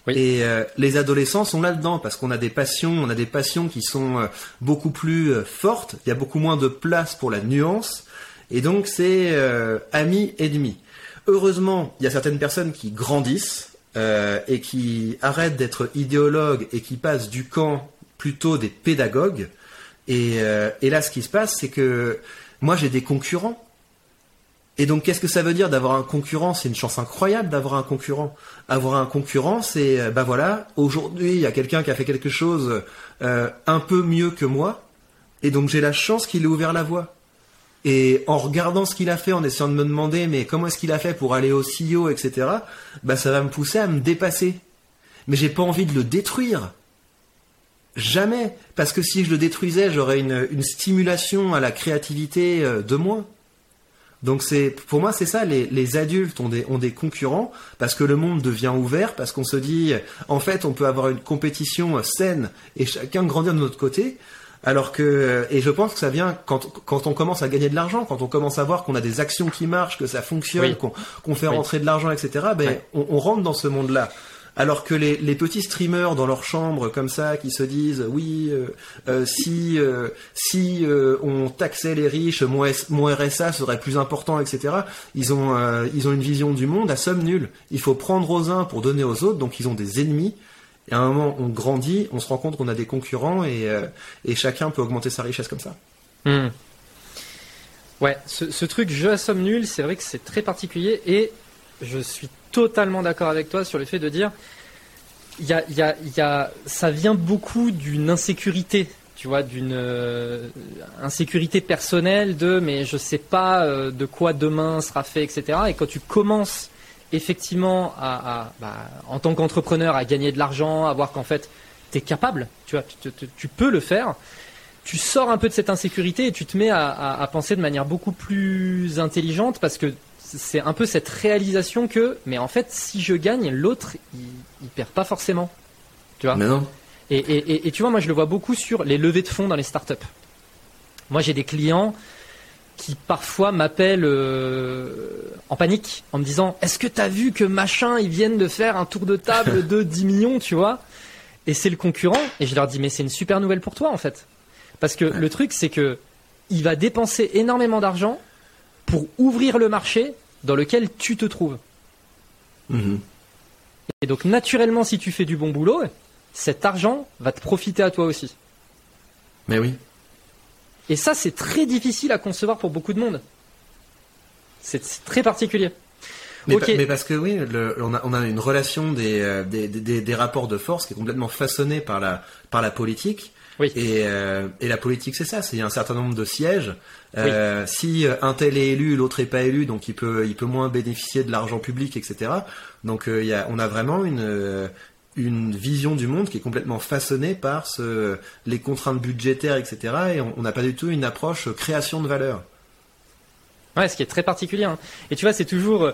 Oui. Et euh, les adolescents sont là-dedans parce qu'on a des passions, on a des passions qui sont euh, beaucoup plus euh, fortes. Il y a beaucoup moins de place pour la nuance. Et donc c'est euh, ami ennemi. Heureusement, il y a certaines personnes qui grandissent euh, et qui arrêtent d'être idéologues et qui passent du camp plutôt des pédagogues. Et, euh, et là, ce qui se passe, c'est que moi, j'ai des concurrents. Et donc, qu'est-ce que ça veut dire d'avoir un concurrent? C'est une chance incroyable d'avoir un concurrent. Avoir un concurrent, c'est, euh, bah voilà, aujourd'hui, il y a quelqu'un qui a fait quelque chose un peu mieux que moi, et donc j'ai la chance qu'il ait ouvert la voie. Et en regardant ce qu'il a fait, en essayant de me demander, mais comment est-ce qu'il a fait pour aller aussi haut, etc., bah ça va me pousser à me dépasser. Mais j'ai pas envie de le détruire. Jamais. Parce que si je le détruisais, j'aurais une, stimulation à la créativité euh, de moins. Donc c'est, pour moi, c'est ça. Les, adultes ont des, ont des concurrents parce que le monde devient ouvert, parce qu'on se dit, en fait, on peut avoir une compétition saine et chacun grandir de notre côté. Alors que, et je pense que ça vient quand, quand on commence à gagner de l'argent, quand on commence à voir qu'on a des actions qui marchent, que ça fonctionne, Oui. qu'on fait Oui. rentrer de l'argent, etc. Ben, on, on rentre dans ce monde-là. Alors que les, les petits streamers dans leur chambre comme ça, qui se disent oui, euh, euh, si euh, si euh, on taxait les riches, mon, S- mon RSA serait plus important, etc. Ils ont euh, ils ont une vision du monde à somme nulle. Il faut prendre aux uns pour donner aux autres, donc ils ont des ennemis. Et à un moment, on grandit, on se rend compte qu'on a des concurrents et, euh, chacun peut augmenter sa richesse comme ça. Hmm. Ouais, ce, truc jeu à somme nulle, c'est vrai que c'est très particulier et je suis totalement d'accord avec toi sur le fait de dire y a, y a, y a, ça vient beaucoup d'une insécurité, tu vois, d'une euh, insécurité personnelle de mais je sais pas euh, de quoi demain sera fait, etc. Et quand tu commences effectivement à, à- bah, en tant qu'entrepreneur à gagner de l'argent, à voir qu'en fait tu es capable, tu vois, tu, tu- tu peux le faire tu sors un peu de cette insécurité et tu te mets à, à- à penser de manière beaucoup plus intelligente parce que c'est un peu cette réalisation que, mais en fait, si je gagne, l'autre, il, il perd pas forcément. Tu vois? Mais non. et, et- et- et tu vois, moi, je le vois beaucoup sur les levées de fonds dans les startups. Moi, j'ai des clients qui parfois m'appellent euh, en panique en me disant Est-ce que tu as vu que machin, ils viennent de faire un tour de table de 10 millions, tu vois? Et c'est le concurrent. Et je leur dis Mais c'est une super nouvelle pour toi, en fait. Parce que le truc, c'est que il va dépenser énormément d'argent pour ouvrir le marché dans lequel tu te trouves. Mhm. Et donc, naturellement, si tu fais du bon boulot, cet argent va te profiter à toi aussi. Mais oui. Et ça, c'est très difficile à concevoir pour beaucoup de monde. C'est très particulier. Mais, Ok. pa- mais parce que oui, le- on, a, on a une relation des, euh, des, des, des rapports de force qui est complètement façonnée par la, par la politique. Oui. Et, euh, et la politique, c'est ça, c'est il y a un certain nombre de sièges. Euh, Si un tel est élu, l'autre est pas élu, donc il peut, il peut moins bénéficier de l'argent public, etc. Donc il y a, on a vraiment une, une vision du monde qui est complètement façonnée par les contraintes budgétaires, etc. Et on n'a pas du tout une approche euh, création de valeur. Ouais, ce qui est très particulier. hein. Et tu vois, c'est toujours. euh,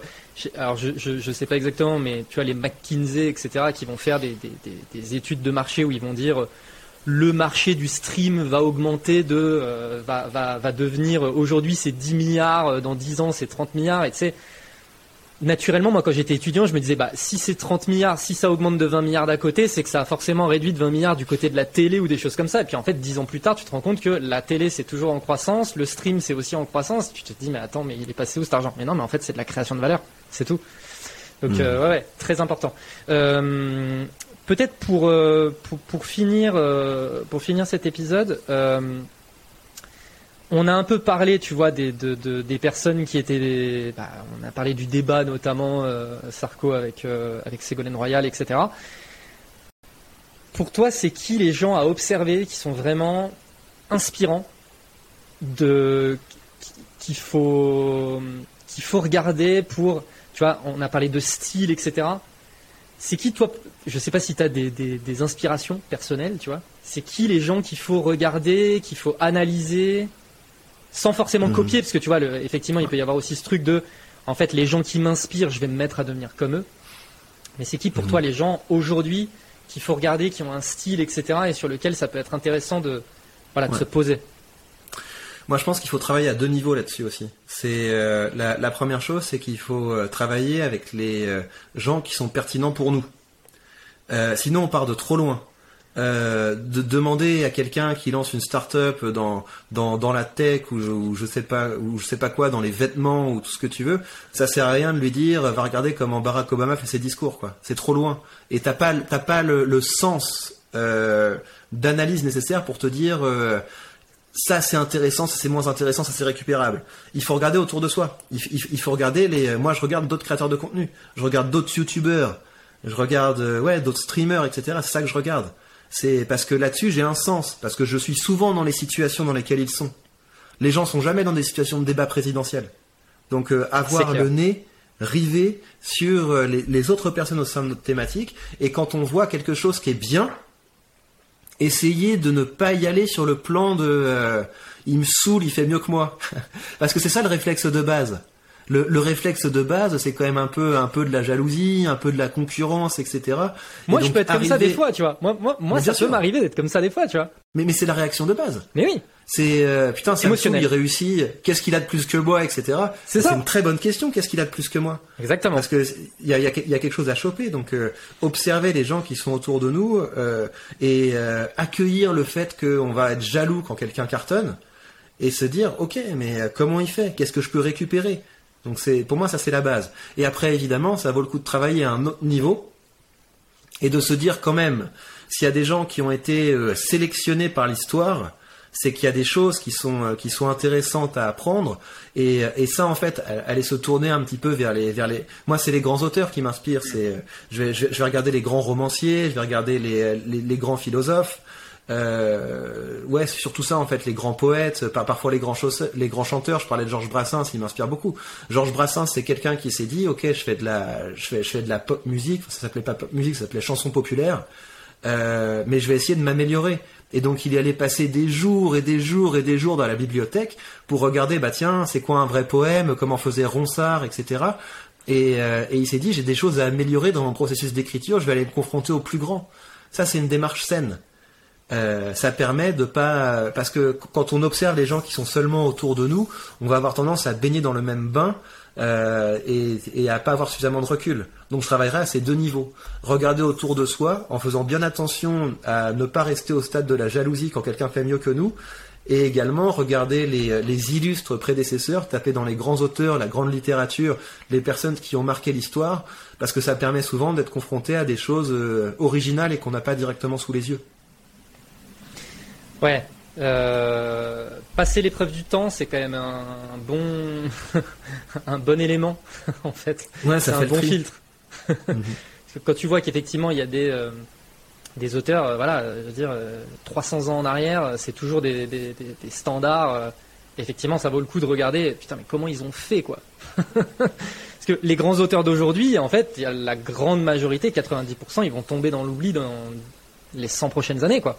Alors, je, je, je sais pas exactement, mais tu vois, les McKinsey, etc., qui vont faire des, des, des, des études de marché où ils vont dire euh, le marché du stream va augmenter de. va, va, devenir. Aujourd'hui, c'est 10 milliards, dans 10 ans, c'est 30 milliards. Et tu sais, naturellement, moi, quand j'étais étudiant, je me disais, bah, si c'est 30 milliards, si ça augmente de 20 milliards d'à côté, c'est que ça a forcément réduit de 20 milliards du côté de la télé ou des choses comme ça. Et puis, en fait, 10 ans plus tard, tu te rends compte que la télé, c'est toujours en croissance, le stream, c'est aussi en croissance. Tu te dis, mais attends, mais il est passé où cet argent? Mais non, mais en fait, c'est de la création de valeur. C'est tout. Donc, Mhm. euh, ouais, ouais, très important. Euh, peut-être pour, euh, pour, pour finir, pour finir cet épisode, on a un peu parlé, tu vois, des, de- de- des personnes qui étaient. des- bah, on a parlé du débat, notamment euh, Sarko avec, euh, avec Ségolène Royal, etc. Pour toi, c'est qui les gens à observer qui sont vraiment inspirants, de qu'il faut qu'il faut regarder pour, tu vois, on a parlé de style, etc. C'est qui toi Je sais pas si tu as des, des inspirations personnelles, tu vois. C'est qui les gens qu'il faut regarder, qu'il faut analyser, sans forcément Mhm. copier, parce que tu vois, le- effectivement, il peut y avoir aussi ce truc de, en fait, les gens qui m'inspirent, je vais me mettre à devenir comme eux. Mais c'est qui pour Mhm. toi les gens aujourd'hui qu'il faut regarder, qui ont un style, etc. et sur lequel ça peut être intéressant de, voilà, de Ouais. se poser? Moi, je pense qu'il faut travailler à deux niveaux là-dessus aussi. C'est euh, la, la première chose, c'est qu'il faut euh, travailler avec les euh, gens qui sont pertinents pour nous. Sinon, on part de trop loin. Euh, de demander à quelqu'un qui lance une start-up dans, dans, la tech ou je, ou sais pas ou je sais pas quoi dans les vêtements ou tout ce que tu veux, ça sert à rien de lui dire va regarder comment Barack Obama fait ses discours quoi. C'est trop loin et t'as pas t'as pas le, sens euh, d'analyse nécessaire pour te dire euh, ça c'est intéressant, ça c'est moins intéressant, ça c'est récupérable. Il faut regarder autour de soi. Il, faut regarder les. Moi, je regarde d'autres créateurs de contenu. Je regarde d'autres youtubeurs. Je regarde ouais d'autres streamers, etc. C'est ça que je regarde. C'est parce que là-dessus j'ai un sens, parce que je suis souvent dans les situations dans lesquelles ils sont. Les gens sont jamais dans des situations de débat présidentiel. Donc euh, avoir le nez rivé sur euh, les, les autres personnes au sein de notre thématique, et quand on voit quelque chose qui est bien, essayer de ne pas y aller sur le plan de euh, il me saoule, il fait mieux que moi. Parce que c'est ça le réflexe de base. Le, le réflexe de base, c'est quand même un peu, un peu de la jalousie, un peu de la concurrence, etc. Et Moi, je peux être comme ça des fois, tu vois. Moi, moi, moi ça peut m'arriver d'être comme ça des fois, tu vois. Mais, mais c'est la réaction de base. Mais oui. C'est euh, putain, Samsung Émotionnel. il réussit. Qu'est-ce qu'il a de plus que moi, etc. C'est ça. une très bonne question. Qu'est-ce qu'il a de plus que moi Exactement. Parce que il y a, y a- y a quelque chose à choper. Donc euh, observer les gens qui sont autour de nous euh, et euh, accueillir le fait qu'on va être jaloux quand quelqu'un cartonne et se dire ok mais euh, comment il fait? Qu'est-ce que je peux récupérer? Donc c'est pour moi ça c'est la base. Et après évidemment ça vaut le coup de travailler à un autre niveau et de se dire quand même s'il y a des gens qui ont été euh, sélectionnés par l'histoire c'est qu'il y a des choses qui sont euh, qui sont intéressantes à apprendre. Et, et ça en fait euh, aller se tourner un petit peu vers les vers les moi c'est les grands auteurs qui m'inspirent. C'est euh, je vais, je vais regarder les grands romanciers je vais regarder les, les grands philosophes euh, ouais c'est surtout ça en fait les grands poètes par, parfois les grands les grands chanteurs je parlais de Georges Brassens il m'inspire beaucoup Georges Brassens c'est quelqu'un qui s'est dit ok je fais de la je fais je fais de la pop musique ça s'appelait pas pop musique ça s'appelait chanson populaire euh, mais je vais essayer de m'améliorer. Et donc il y allait passer des jours et des jours et des jours dans la bibliothèque pour regarder, bah tiens, c'est quoi un vrai poème, comment faisait Ronsard, etc. Et, euh, et il s'est dit, j'ai des choses à améliorer dans mon processus d'écriture, je vais aller me confronter au plus grand. Ça, c'est une démarche saine. Euh, ça permet de pas parce que quand on observe les gens qui sont seulement autour de nous, on va avoir tendance à baigner dans le même bain euh, et, et à pas avoir suffisamment de recul. Donc je travaillerai à ces deux niveaux. Regarder autour de soi en faisant bien attention à ne pas rester au stade de la jalousie quand quelqu'un fait mieux que nous. Et également regarder les, les illustres prédécesseurs, taper dans les grands auteurs, la grande littérature, les personnes qui ont marqué l'histoire, parce que ça permet souvent d'être confronté à des choses euh, originales et qu'on n'a pas directement sous les yeux. Ouais. Euh, passer l'épreuve du temps, c'est quand même un, un bon, un bon élément en fait. Ouais, C'est ça un fait bon tri. filtre. Parce que quand tu vois qu'effectivement il y a des euh, des auteurs, euh, voilà, je veux dire, euh, 300 ans en arrière, c'est toujours des, des- des- des standards. effectivement, ça vaut le coup de regarder. Putain, mais comment ils ont fait quoi? Parce que les grands auteurs d'aujourd'hui, en fait, il y a la grande majorité, 90%, ils vont tomber dans l'oubli dans les 100 prochaines années, quoi.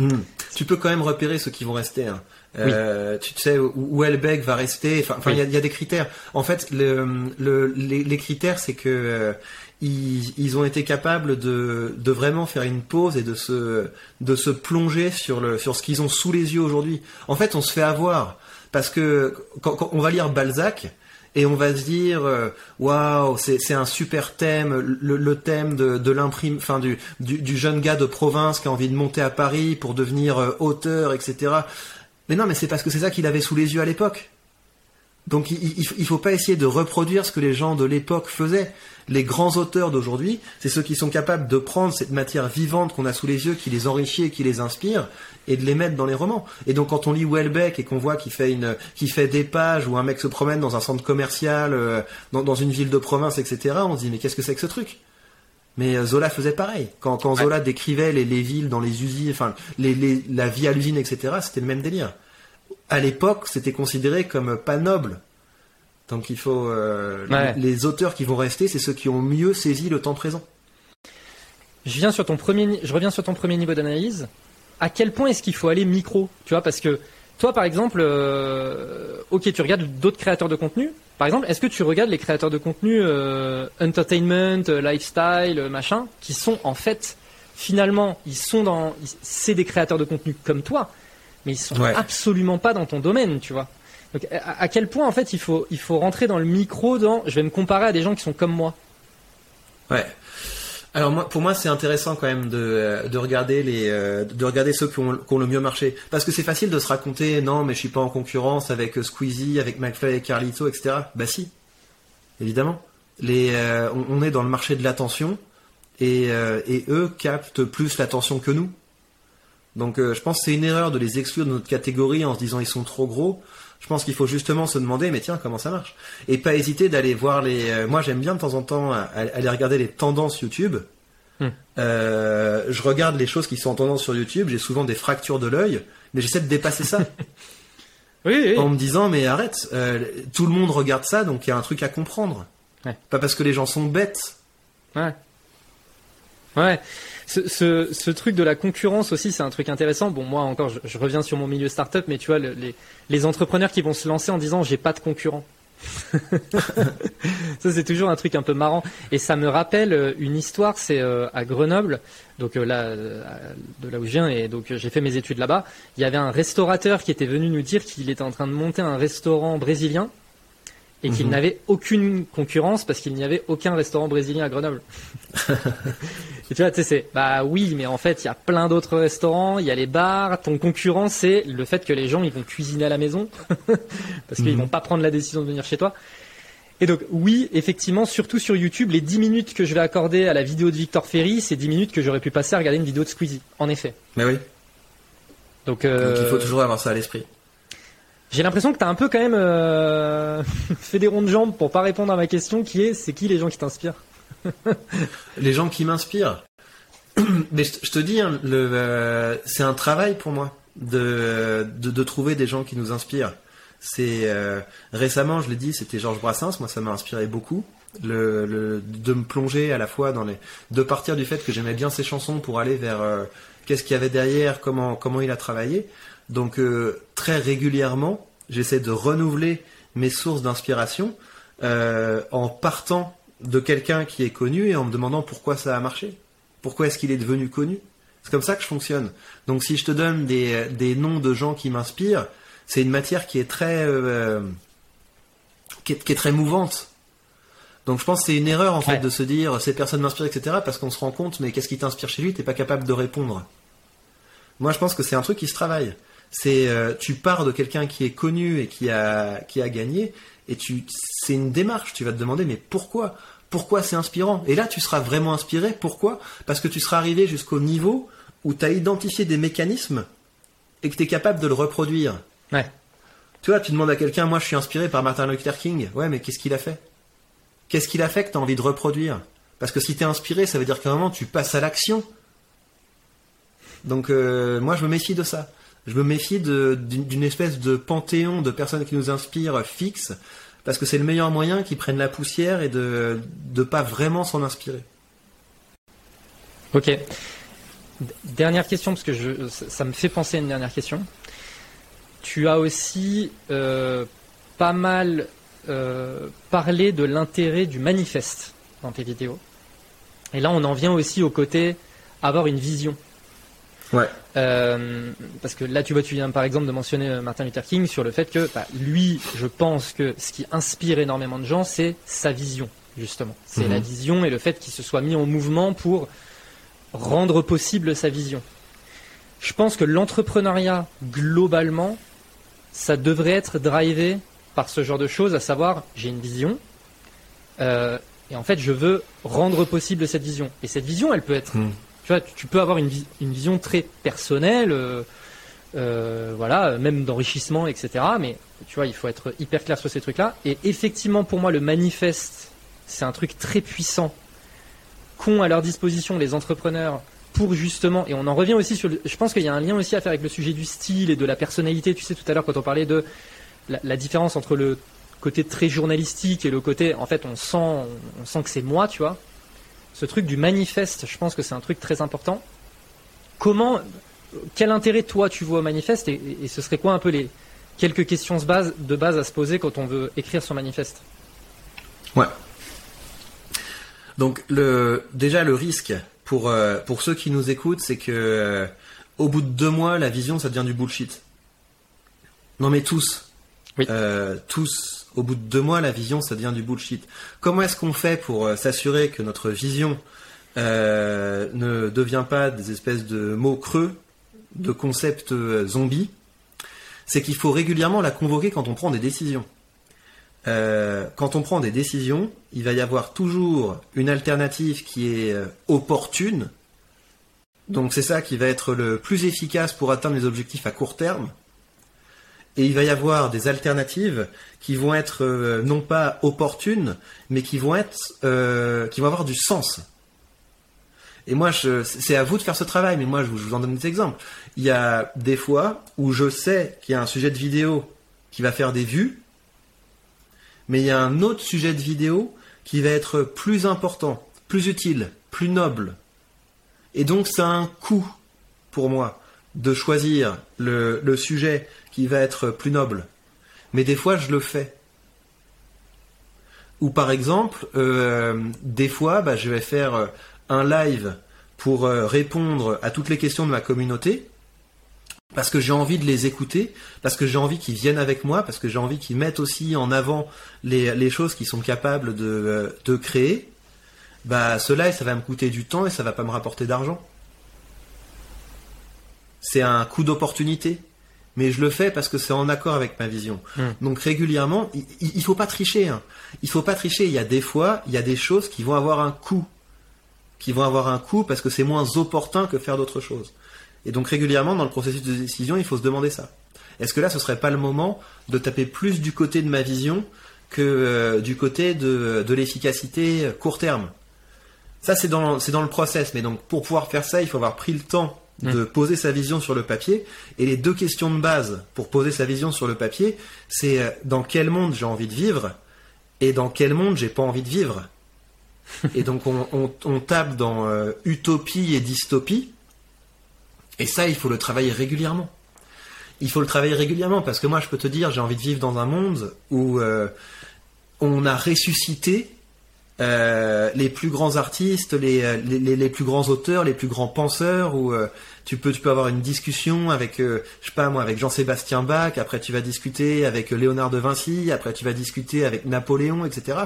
Hmm. Tu peux quand même repérer ceux qui vont rester. hein. Euh, Tu sais où, où Hellbeck va rester. Enfin, il y, y a des critères. En fait, le, le- les, les critères, c'est que euh, ils, ils ont été capables de, de vraiment faire une pause et de se, de se plonger sur le, sur ce qu'ils ont sous les yeux aujourd'hui. En fait, on se fait avoir parce que quand, quand on va lire Balzac. Et on va se dire, euh, waouh, c'est un super thème, le, thème de, l'imprime, enfin du, du, du jeune gars de province qui a envie de monter à Paris pour devenir euh, auteur, etc. Mais non, mais c'est parce que c'est ça qu'il avait sous les yeux à l'époque. Donc il, il faut pas essayer de reproduire ce que les gens de l'époque faisaient. Les grands auteurs d'aujourd'hui, c'est ceux qui sont capables de prendre cette matière vivante qu'on a sous les yeux, qui les enrichit et qui les inspire, et de les mettre dans les romans. Et donc quand on lit Welbeck et qu'on voit qu'il fait une, qu'il fait des pages où un mec se promène dans un centre commercial, euh, dans, dans une ville de province, etc., on se dit mais qu'est-ce que c'est que ce truc? Mais euh, Zola faisait pareil. Quand, quand Zola décrivait les, les villes dans les usines, enfin les, les- la vie à l'usine, etc., c'était le même délire. À l'époque, c'était considéré comme pas noble. Donc il faut euh, Ouais. les, les auteurs qui vont rester, c'est ceux qui ont mieux saisi le temps présent. Je viens sur ton premier, je reviens sur ton premier niveau d'analyse. À quel point est-ce qu'il faut aller micro Tu vois, parce que toi, par exemple, euh, ok, tu regardes d'autres créateurs de contenu. Par exemple, est-ce que tu regardes les créateurs de contenu euh, entertainment, lifestyle, machin, qui sont en fait, finalement, ils sont dans, c'est des créateurs de contenu comme toi, mais ils sont Ouais. absolument pas dans ton domaine, tu vois. Donc, à, à quel point en fait il faut, il faut rentrer dans le micro, dans, je vais me comparer à des gens qui sont comme moi. Ouais. Alors moi, pour moi, c'est intéressant quand même de, de regarder les, euh, de regarder ceux qui ont, qui ont le mieux marché, parce que c'est facile de se raconter, non, mais je suis pas en concurrence avec euh, Squeezie, avec McFly et Carlito, etc. Bah si, évidemment. Les, euh, on, on est dans le marché de l'attention, et, euh, et eux captent plus l'attention que nous. Donc euh, je pense que c'est une erreur de les exclure de notre catégorie en se disant ils sont trop gros. Je pense qu'il faut justement se demander mais tiens comment ça marche? Et pas hésiter d'aller voir les. euh, moi j'aime bien de temps en temps à- aller regarder les tendances YouTube. Hmm. Euh, je regarde les choses qui sont en tendance sur YouTube. J'ai souvent des fractures de l'œil, mais j'essaie de dépasser ça Oui, oui. en me disant mais arrête, euh, tout le monde regarde ça donc il y a un truc à comprendre. Ouais. Pas parce que les gens sont bêtes. Ouais. Ouais. Ce, truc de la concurrence aussi, c'est un truc intéressant. Bon, moi encore, je, reviens sur mon milieu startup, mais tu vois, le- les, les entrepreneurs qui vont se lancer en disant j'ai pas de concurrent. ça c'est toujours un truc un peu marrant et ça me rappelle euh, une histoire. C'est euh, à Grenoble, donc euh, là de là où je viens et donc j'ai fait mes études là-bas. Il y avait un restaurateur qui était venu nous dire qu'il était en train de monter un restaurant brésilien et qu'il Mhm. n'avait aucune concurrence parce qu'il n'y avait aucun restaurant brésilien à Grenoble. et tu vois, tu sais, c'est bah oui, mais en fait, il y a plein d'autres restaurants, il y a les bars. Ton concurrent, c'est le fait que les gens ils vont cuisiner à la maison parce qu'ils Mhm. vont pas prendre la décision de venir chez toi. Et donc oui, effectivement, surtout sur YouTube, les 10 minutes que je vais accorder à la vidéo de Victor Ferry, c'est 10 minutes que j'aurais pu passer à regarder une vidéo de Squeezie. En effet. Mais oui. Donc, euh, Donc il faut toujours avoir ça à l'esprit. J'ai l'impression que tu as un peu quand même euh, fait des ronds de jambes pour pas répondre à ma question qui est c'est qui les gens qui t'inspirent Les gens qui m'inspirent. Mais je, te dis, hein, euh, c'est un travail pour moi de, de, trouver des gens qui nous inspirent. C'est euh, récemment, je l'ai dit, c'était Georges Brassens. Moi, ça m'a inspiré beaucoup. Le, de me plonger à la fois dans les, de partir du fait que j'aimais bien ses chansons pour aller vers qu'est-ce qu'il y avait derrière, comment comment il a travaillé. Donc euh, très régulièrement, j'essaie de renouveler mes sources d'inspiration euh, en partant de quelqu'un qui est connu et en me demandant pourquoi ça a marché. Pourquoi est-ce qu'il est devenu connu C'est comme ça que je fonctionne. Donc si je te donne des, des noms de gens qui m'inspirent, c'est une matière qui est très euh, qui, est, qui est très mouvante. Donc je pense que c'est une erreur en fait de se dire ces personnes m'inspirent etc parce qu'on se rend compte mais qu'est-ce qui t'inspire chez lui? T'es pas capable de répondre. Moi je pense que c'est un truc qui se travaille. C'est euh, tu pars de quelqu'un qui est connu et qui a qui a gagné et tu c'est une démarche. Tu vas te demander mais pourquoi? Pourquoi c'est inspirant? Et là tu seras vraiment inspiré. Pourquoi? Parce que tu seras arrivé jusqu'au niveau où tu as identifié des mécanismes et que tu es capable de le reproduire. Ouais. Tu vois, tu demandes à quelqu'un, moi je suis inspiré par Martin Luther King. Ouais, mais qu'est-ce qu'il a fait? Qu'est-ce qu'il a fait que tu as envie de reproduire? Parce que si tu es inspiré, ça veut dire qu'à un moment tu passes à l'action. Donc euh, moi je me méfie de ça. Je me méfie d'une espèce de panthéon de personnes qui nous inspirent fixe, parce que c'est le meilleur moyen qu'ils prennent la poussière et de de pas vraiment s'en inspirer. Ok. Dernière question, parce que je, ça, ça me fait penser à une dernière question. Tu as aussi euh, pas mal euh, parlé de l'intérêt du manifeste dans tes vidéos. Et là, on en vient aussi au côté avoir une vision. Ouais. Euh, parce que là, tu vois, tu viens par exemple de mentionner euh, Martin Luther King sur le fait que bah, lui, je pense que ce qui inspire énormément de gens, c'est sa vision, justement. C'est Mhm. la vision et le fait qu'il se soit mis en mouvement pour rendre possible sa vision. Je pense que l'entrepreneuriat, globalement, ça devrait être drivé par ce genre de choses, à savoir, j'ai une vision, euh, et en fait, je veux rendre possible cette vision. Et cette vision, elle peut être Hmm. Tu peux avoir une, vi- une vision très personnelle, euh, euh, voilà, même d'enrichissement, etc. Mais tu vois, il faut être hyper clair sur ces trucs-là. Et effectivement, pour moi, le manifeste, c'est un truc très puissant qu'ont à leur disposition les entrepreneurs pour justement, et on en revient aussi sur, le- je pense qu'il y a un lien aussi à faire avec le sujet du style et de la personnalité. Tu sais, tout à l'heure, quand on parlait de la, la différence entre le côté très journalistique et le côté, en fait, on sent, on sent que c'est moi, tu vois ce truc du manifeste, je pense que c'est un truc très important. Comment, quel intérêt toi tu vois au manifeste et, ce serait quoi un peu les quelques questions de base, à se poser quand on veut écrire son manifeste? Ouais. Donc déjà le risque pour euh, pour ceux qui nous écoutent, c'est que euh, au bout de deux mois, la vision ça devient du bullshit. Non mais tous, Euh, tous. Au bout de deux mois, la vision ça devient du bullshit. Comment est-ce qu'on fait pour euh, s'assurer que notre vision euh, ne devient pas des espèces de mots creux, de concepts euh, zombies? C'est qu'il faut régulièrement la convoquer quand on prend des décisions. Euh, quand on prend des décisions, il va y avoir toujours une alternative qui est euh, opportune. Donc c'est ça qui va être le plus efficace pour atteindre les objectifs à court terme. Et il va y avoir des alternatives qui vont être euh, non pas opportunes, mais qui vont être, euh, qui vont avoir du sens. Et moi, c'est à vous de faire ce travail, mais moi, je vous, en donne des exemples. Il y a des fois où je sais qu'il y a un sujet de vidéo qui va faire des vues, mais il y a un autre sujet de vidéo qui va être plus important, plus utile, plus noble. Et donc, ça a un coût pour moi de choisir le sujet qui va être plus noble. Mais des fois, je le fais. Ou par exemple, euh, des fois, bah, je vais faire euh, un live pour euh, répondre à toutes les questions de ma communauté, parce que j'ai envie de les écouter, parce que j'ai envie qu'ils viennent avec moi, parce que j'ai envie qu'ils mettent aussi en avant les, choses qu'ils sont capables de, de créer. Bah, ce live, ça va me coûter du temps et ça va pas me rapporter d'argent. C'est un coup d'opportunité mais je le fais parce que c'est en accord avec ma vision. Mm. Donc régulièrement, il, il faut pas tricher. Hein. Il faut pas tricher. Il y a des fois, il y a des choses qui vont avoir un coût, qui vont avoir un coût parce que c'est moins opportun que faire d'autres choses. Et donc régulièrement, dans le processus de décision, il faut se demander ça. Est-ce que là, ce serait pas le moment de taper plus du côté de ma vision que euh, du côté de, de l'efficacité court terme? Ça, c'est dans, c'est dans le process. Mais donc, pour pouvoir faire ça, il faut avoir pris le temps de poser sa vision sur le papier. Et les deux questions de base pour poser sa vision sur le papier, c'est euh, dans quel monde j'ai envie de vivre et dans quel monde j'ai pas envie de vivre. et donc on, on- on tape dans euh, utopie et dystopie. Et ça, il faut le travailler régulièrement. Il faut le travailler régulièrement parce que moi, je peux te dire, j'ai envie de vivre dans un monde où euh, on a ressuscité euh, les plus grands artistes, les, euh, les, les- plus grands auteurs, les plus grands penseurs, où euh, tu peux tu peux avoir une discussion avec je sais pas moi avec Jean-Sébastien Bach, après tu vas discuter avec Léonard de Vinci, après tu vas discuter avec Napoléon, etc.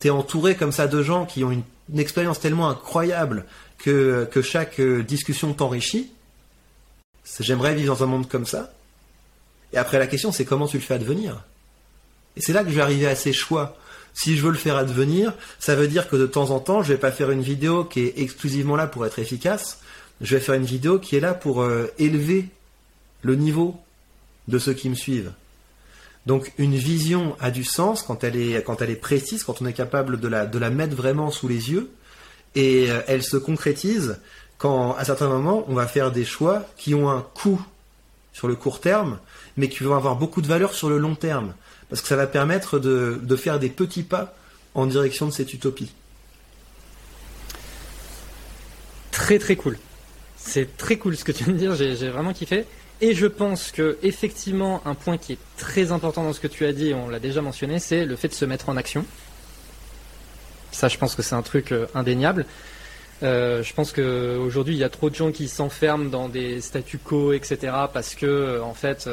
T'es entouré comme ça de gens qui ont une, expérience tellement incroyable que que chaque discussion t'enrichit. J'aimerais vivre dans un monde comme ça. Et après la question c'est comment tu le fais advenir. Et c'est là que je vais arriver à ces choix. Si je veux le faire advenir, ça veut dire que de temps en temps, je vais pas faire une vidéo qui est exclusivement là pour être efficace. Je vais faire une vidéo qui est là pour euh, élever le niveau de ceux qui me suivent. Donc une vision a du sens quand elle est précise, quand on est capable de la de la mettre vraiment sous les yeux, et euh, elle se concrétise quand à certains moments on va faire des choix qui ont un coût sur le court terme, mais qui vont avoir beaucoup de valeur sur le long terme, parce que ça va permettre de, faire des petits pas en direction de cette utopie. Très très cool. C'est très cool ce que tu viens de dire, j'ai vraiment kiffé. Et je pense que effectivement un point qui est très important dans ce que tu as dit, on l'a déjà mentionné, c'est le fait de se mettre en action. Ça, je pense que c'est un truc euh, indéniable. Euh, je pense qu'aujourd'hui, il y a trop de gens qui s'enferment dans des statu quo, etc., parce que euh, en fait,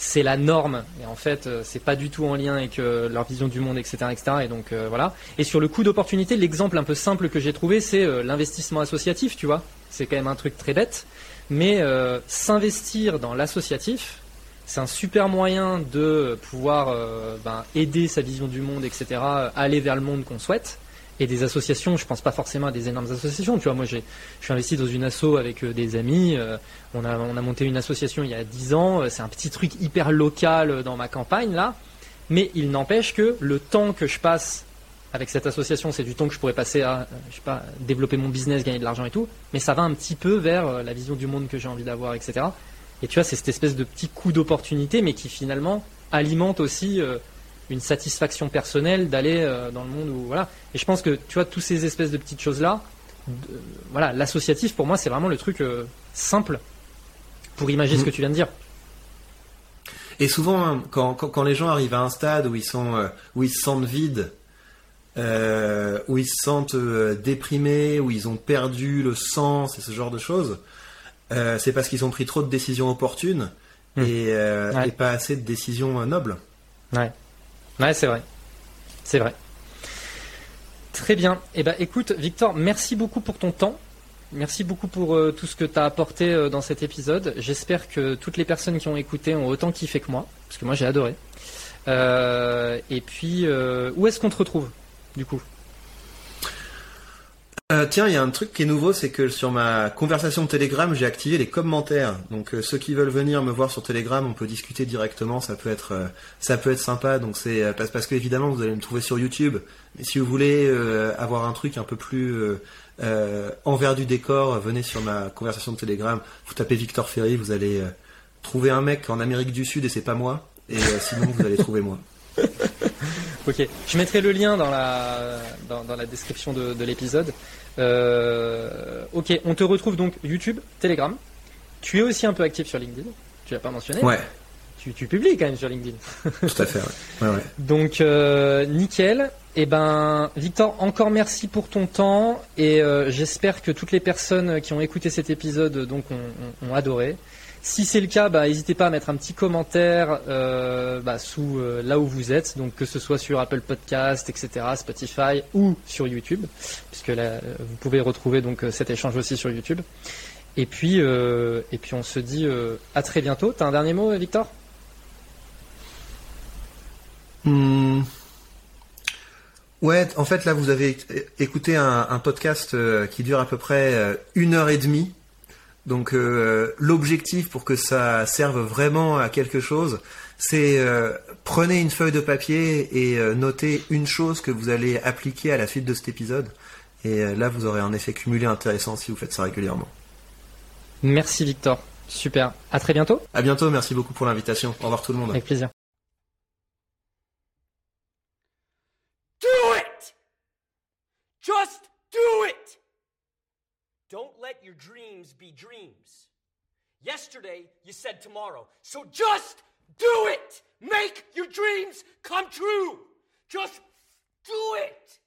c'est la norme, et en fait, euh, c'est pas du tout en lien avec euh, leur vision du monde, etc., etc. Euh. Et sur le coût d'opportunité, l'exemple un peu simple que j'ai trouvé, c'est l'investissement associatif, tu vois. C'est quand même un truc très bête, mais s'investir dans l'associatif, c'est un super moyen de pouvoir ben, aider sa vision du monde, etc., aller vers le monde qu'on souhaite. Et des associations, je pense pas forcément à des énormes associations. Tu vois, moi, je suis investi dans une asso avec euh, des amis. euh, on a, on a monté une association il y a 10 ans. euh, c'est un petit truc hyper local dans ma campagne là. Mais il n'empêche que le temps que je passe avec cette association, c'est du temps que je pourrais passer à, je sais pas, développer mon business, gagner de l'argent et tout. Mais ça va un petit peu vers la vision du monde que j'ai envie d'avoir, etc. Et tu vois, c'est cette espèce de petit coup d'opportunité, mais qui finalement alimente aussi une satisfaction personnelle d'aller euh, dans le monde où voilà. Et je pense que tu vois tous ces espèces de petites choses là, voilà, l'associatif pour moi c'est vraiment le truc euh, simple pour imaginer ce que tu viens de dire. Et souvent, hein, quand, quand, quand les gens arrivent à un stade où ils sont, euh, où ils se sentent vides, euh, où ils se sentent euh, déprimés, où ils ont perdu le sens et ce genre de choses, euh, c'est parce qu'ils ont pris trop de décisions opportunes Hmm. et, euh, Ouais. et pas assez de décisions euh, nobles. Ouais, ouais, c'est vrai, c'est vrai. Très bien. Eh ben, écoute, Victor, merci beaucoup pour ton temps. Merci beaucoup pour euh, tout ce que tu as apporté euh, dans cet épisode. J'espère que toutes les personnes qui ont écouté ont autant kiffé que moi, parce que moi j'ai adoré. Euh, et puis, où est-ce qu'on te retrouve, du coup? Euh, tiens, il y a un truc qui est nouveau, c'est que sur ma conversation Telegram, j'ai activé les commentaires. Donc euh, ceux qui veulent venir me voir sur Telegram, on peut discuter directement. Ça peut être, euh, ça peut être sympa. Donc c'est euh, parce, parce que évidemment vous allez me trouver sur YouTube. Mais si vous voulez avoir un truc un peu plus envers du décor, venez sur ma conversation de Telegram. Vous tapez Victor Ferry, vous allez trouver un mec en Amérique du Sud et c'est pas moi. Et sinon vous allez trouver moi. Ok, je mettrai le lien dans la, dans, la description de, de l'épisode. Euh, ok, on te retrouve donc YouTube, Telegram. Tu es aussi un peu actif sur LinkedIn, tu l'as pas mentionné. Ouais. tu, tu publies quand même sur LinkedIn. Tout à fait. Ouais. Ouais, ouais. Donc euh, nickel. Et ben Victor, encore merci pour ton temps et euh, j'espère que toutes les personnes qui ont écouté cet épisode donc ont, ont- ont adoré. Si c'est le cas, bah, n'hésitez pas à mettre un petit commentaire euh, bah, sous euh, là où vous êtes, donc que ce soit sur Apple Podcast, etc., Spotify ou sur YouTube, puisque euh, vous pouvez retrouver cet échange aussi sur YouTube. Et puis, on se dit à très bientôt. T'as un dernier mot, Victor? Hmm. Ouais, en fait, là, vous avez écouté un, podcast qui dure à peu près une heure et demie. Donc, euh, l'objectif pour que ça serve vraiment à quelque chose, c'est euh, prenez une feuille de papier et euh, notez une chose que vous allez appliquer à la suite de cet épisode. Et euh, là, vous aurez un effet cumulé intéressant si vous faites ça régulièrement. Merci Victor. Super. À très bientôt. À bientôt, merci beaucoup pour l'invitation. Au revoir tout le monde. Avec plaisir. Do it! Just do it! Don't let your dreams be dreams. Yesterday, you said tomorrow. So just do it! Make your dreams come true! Just do it!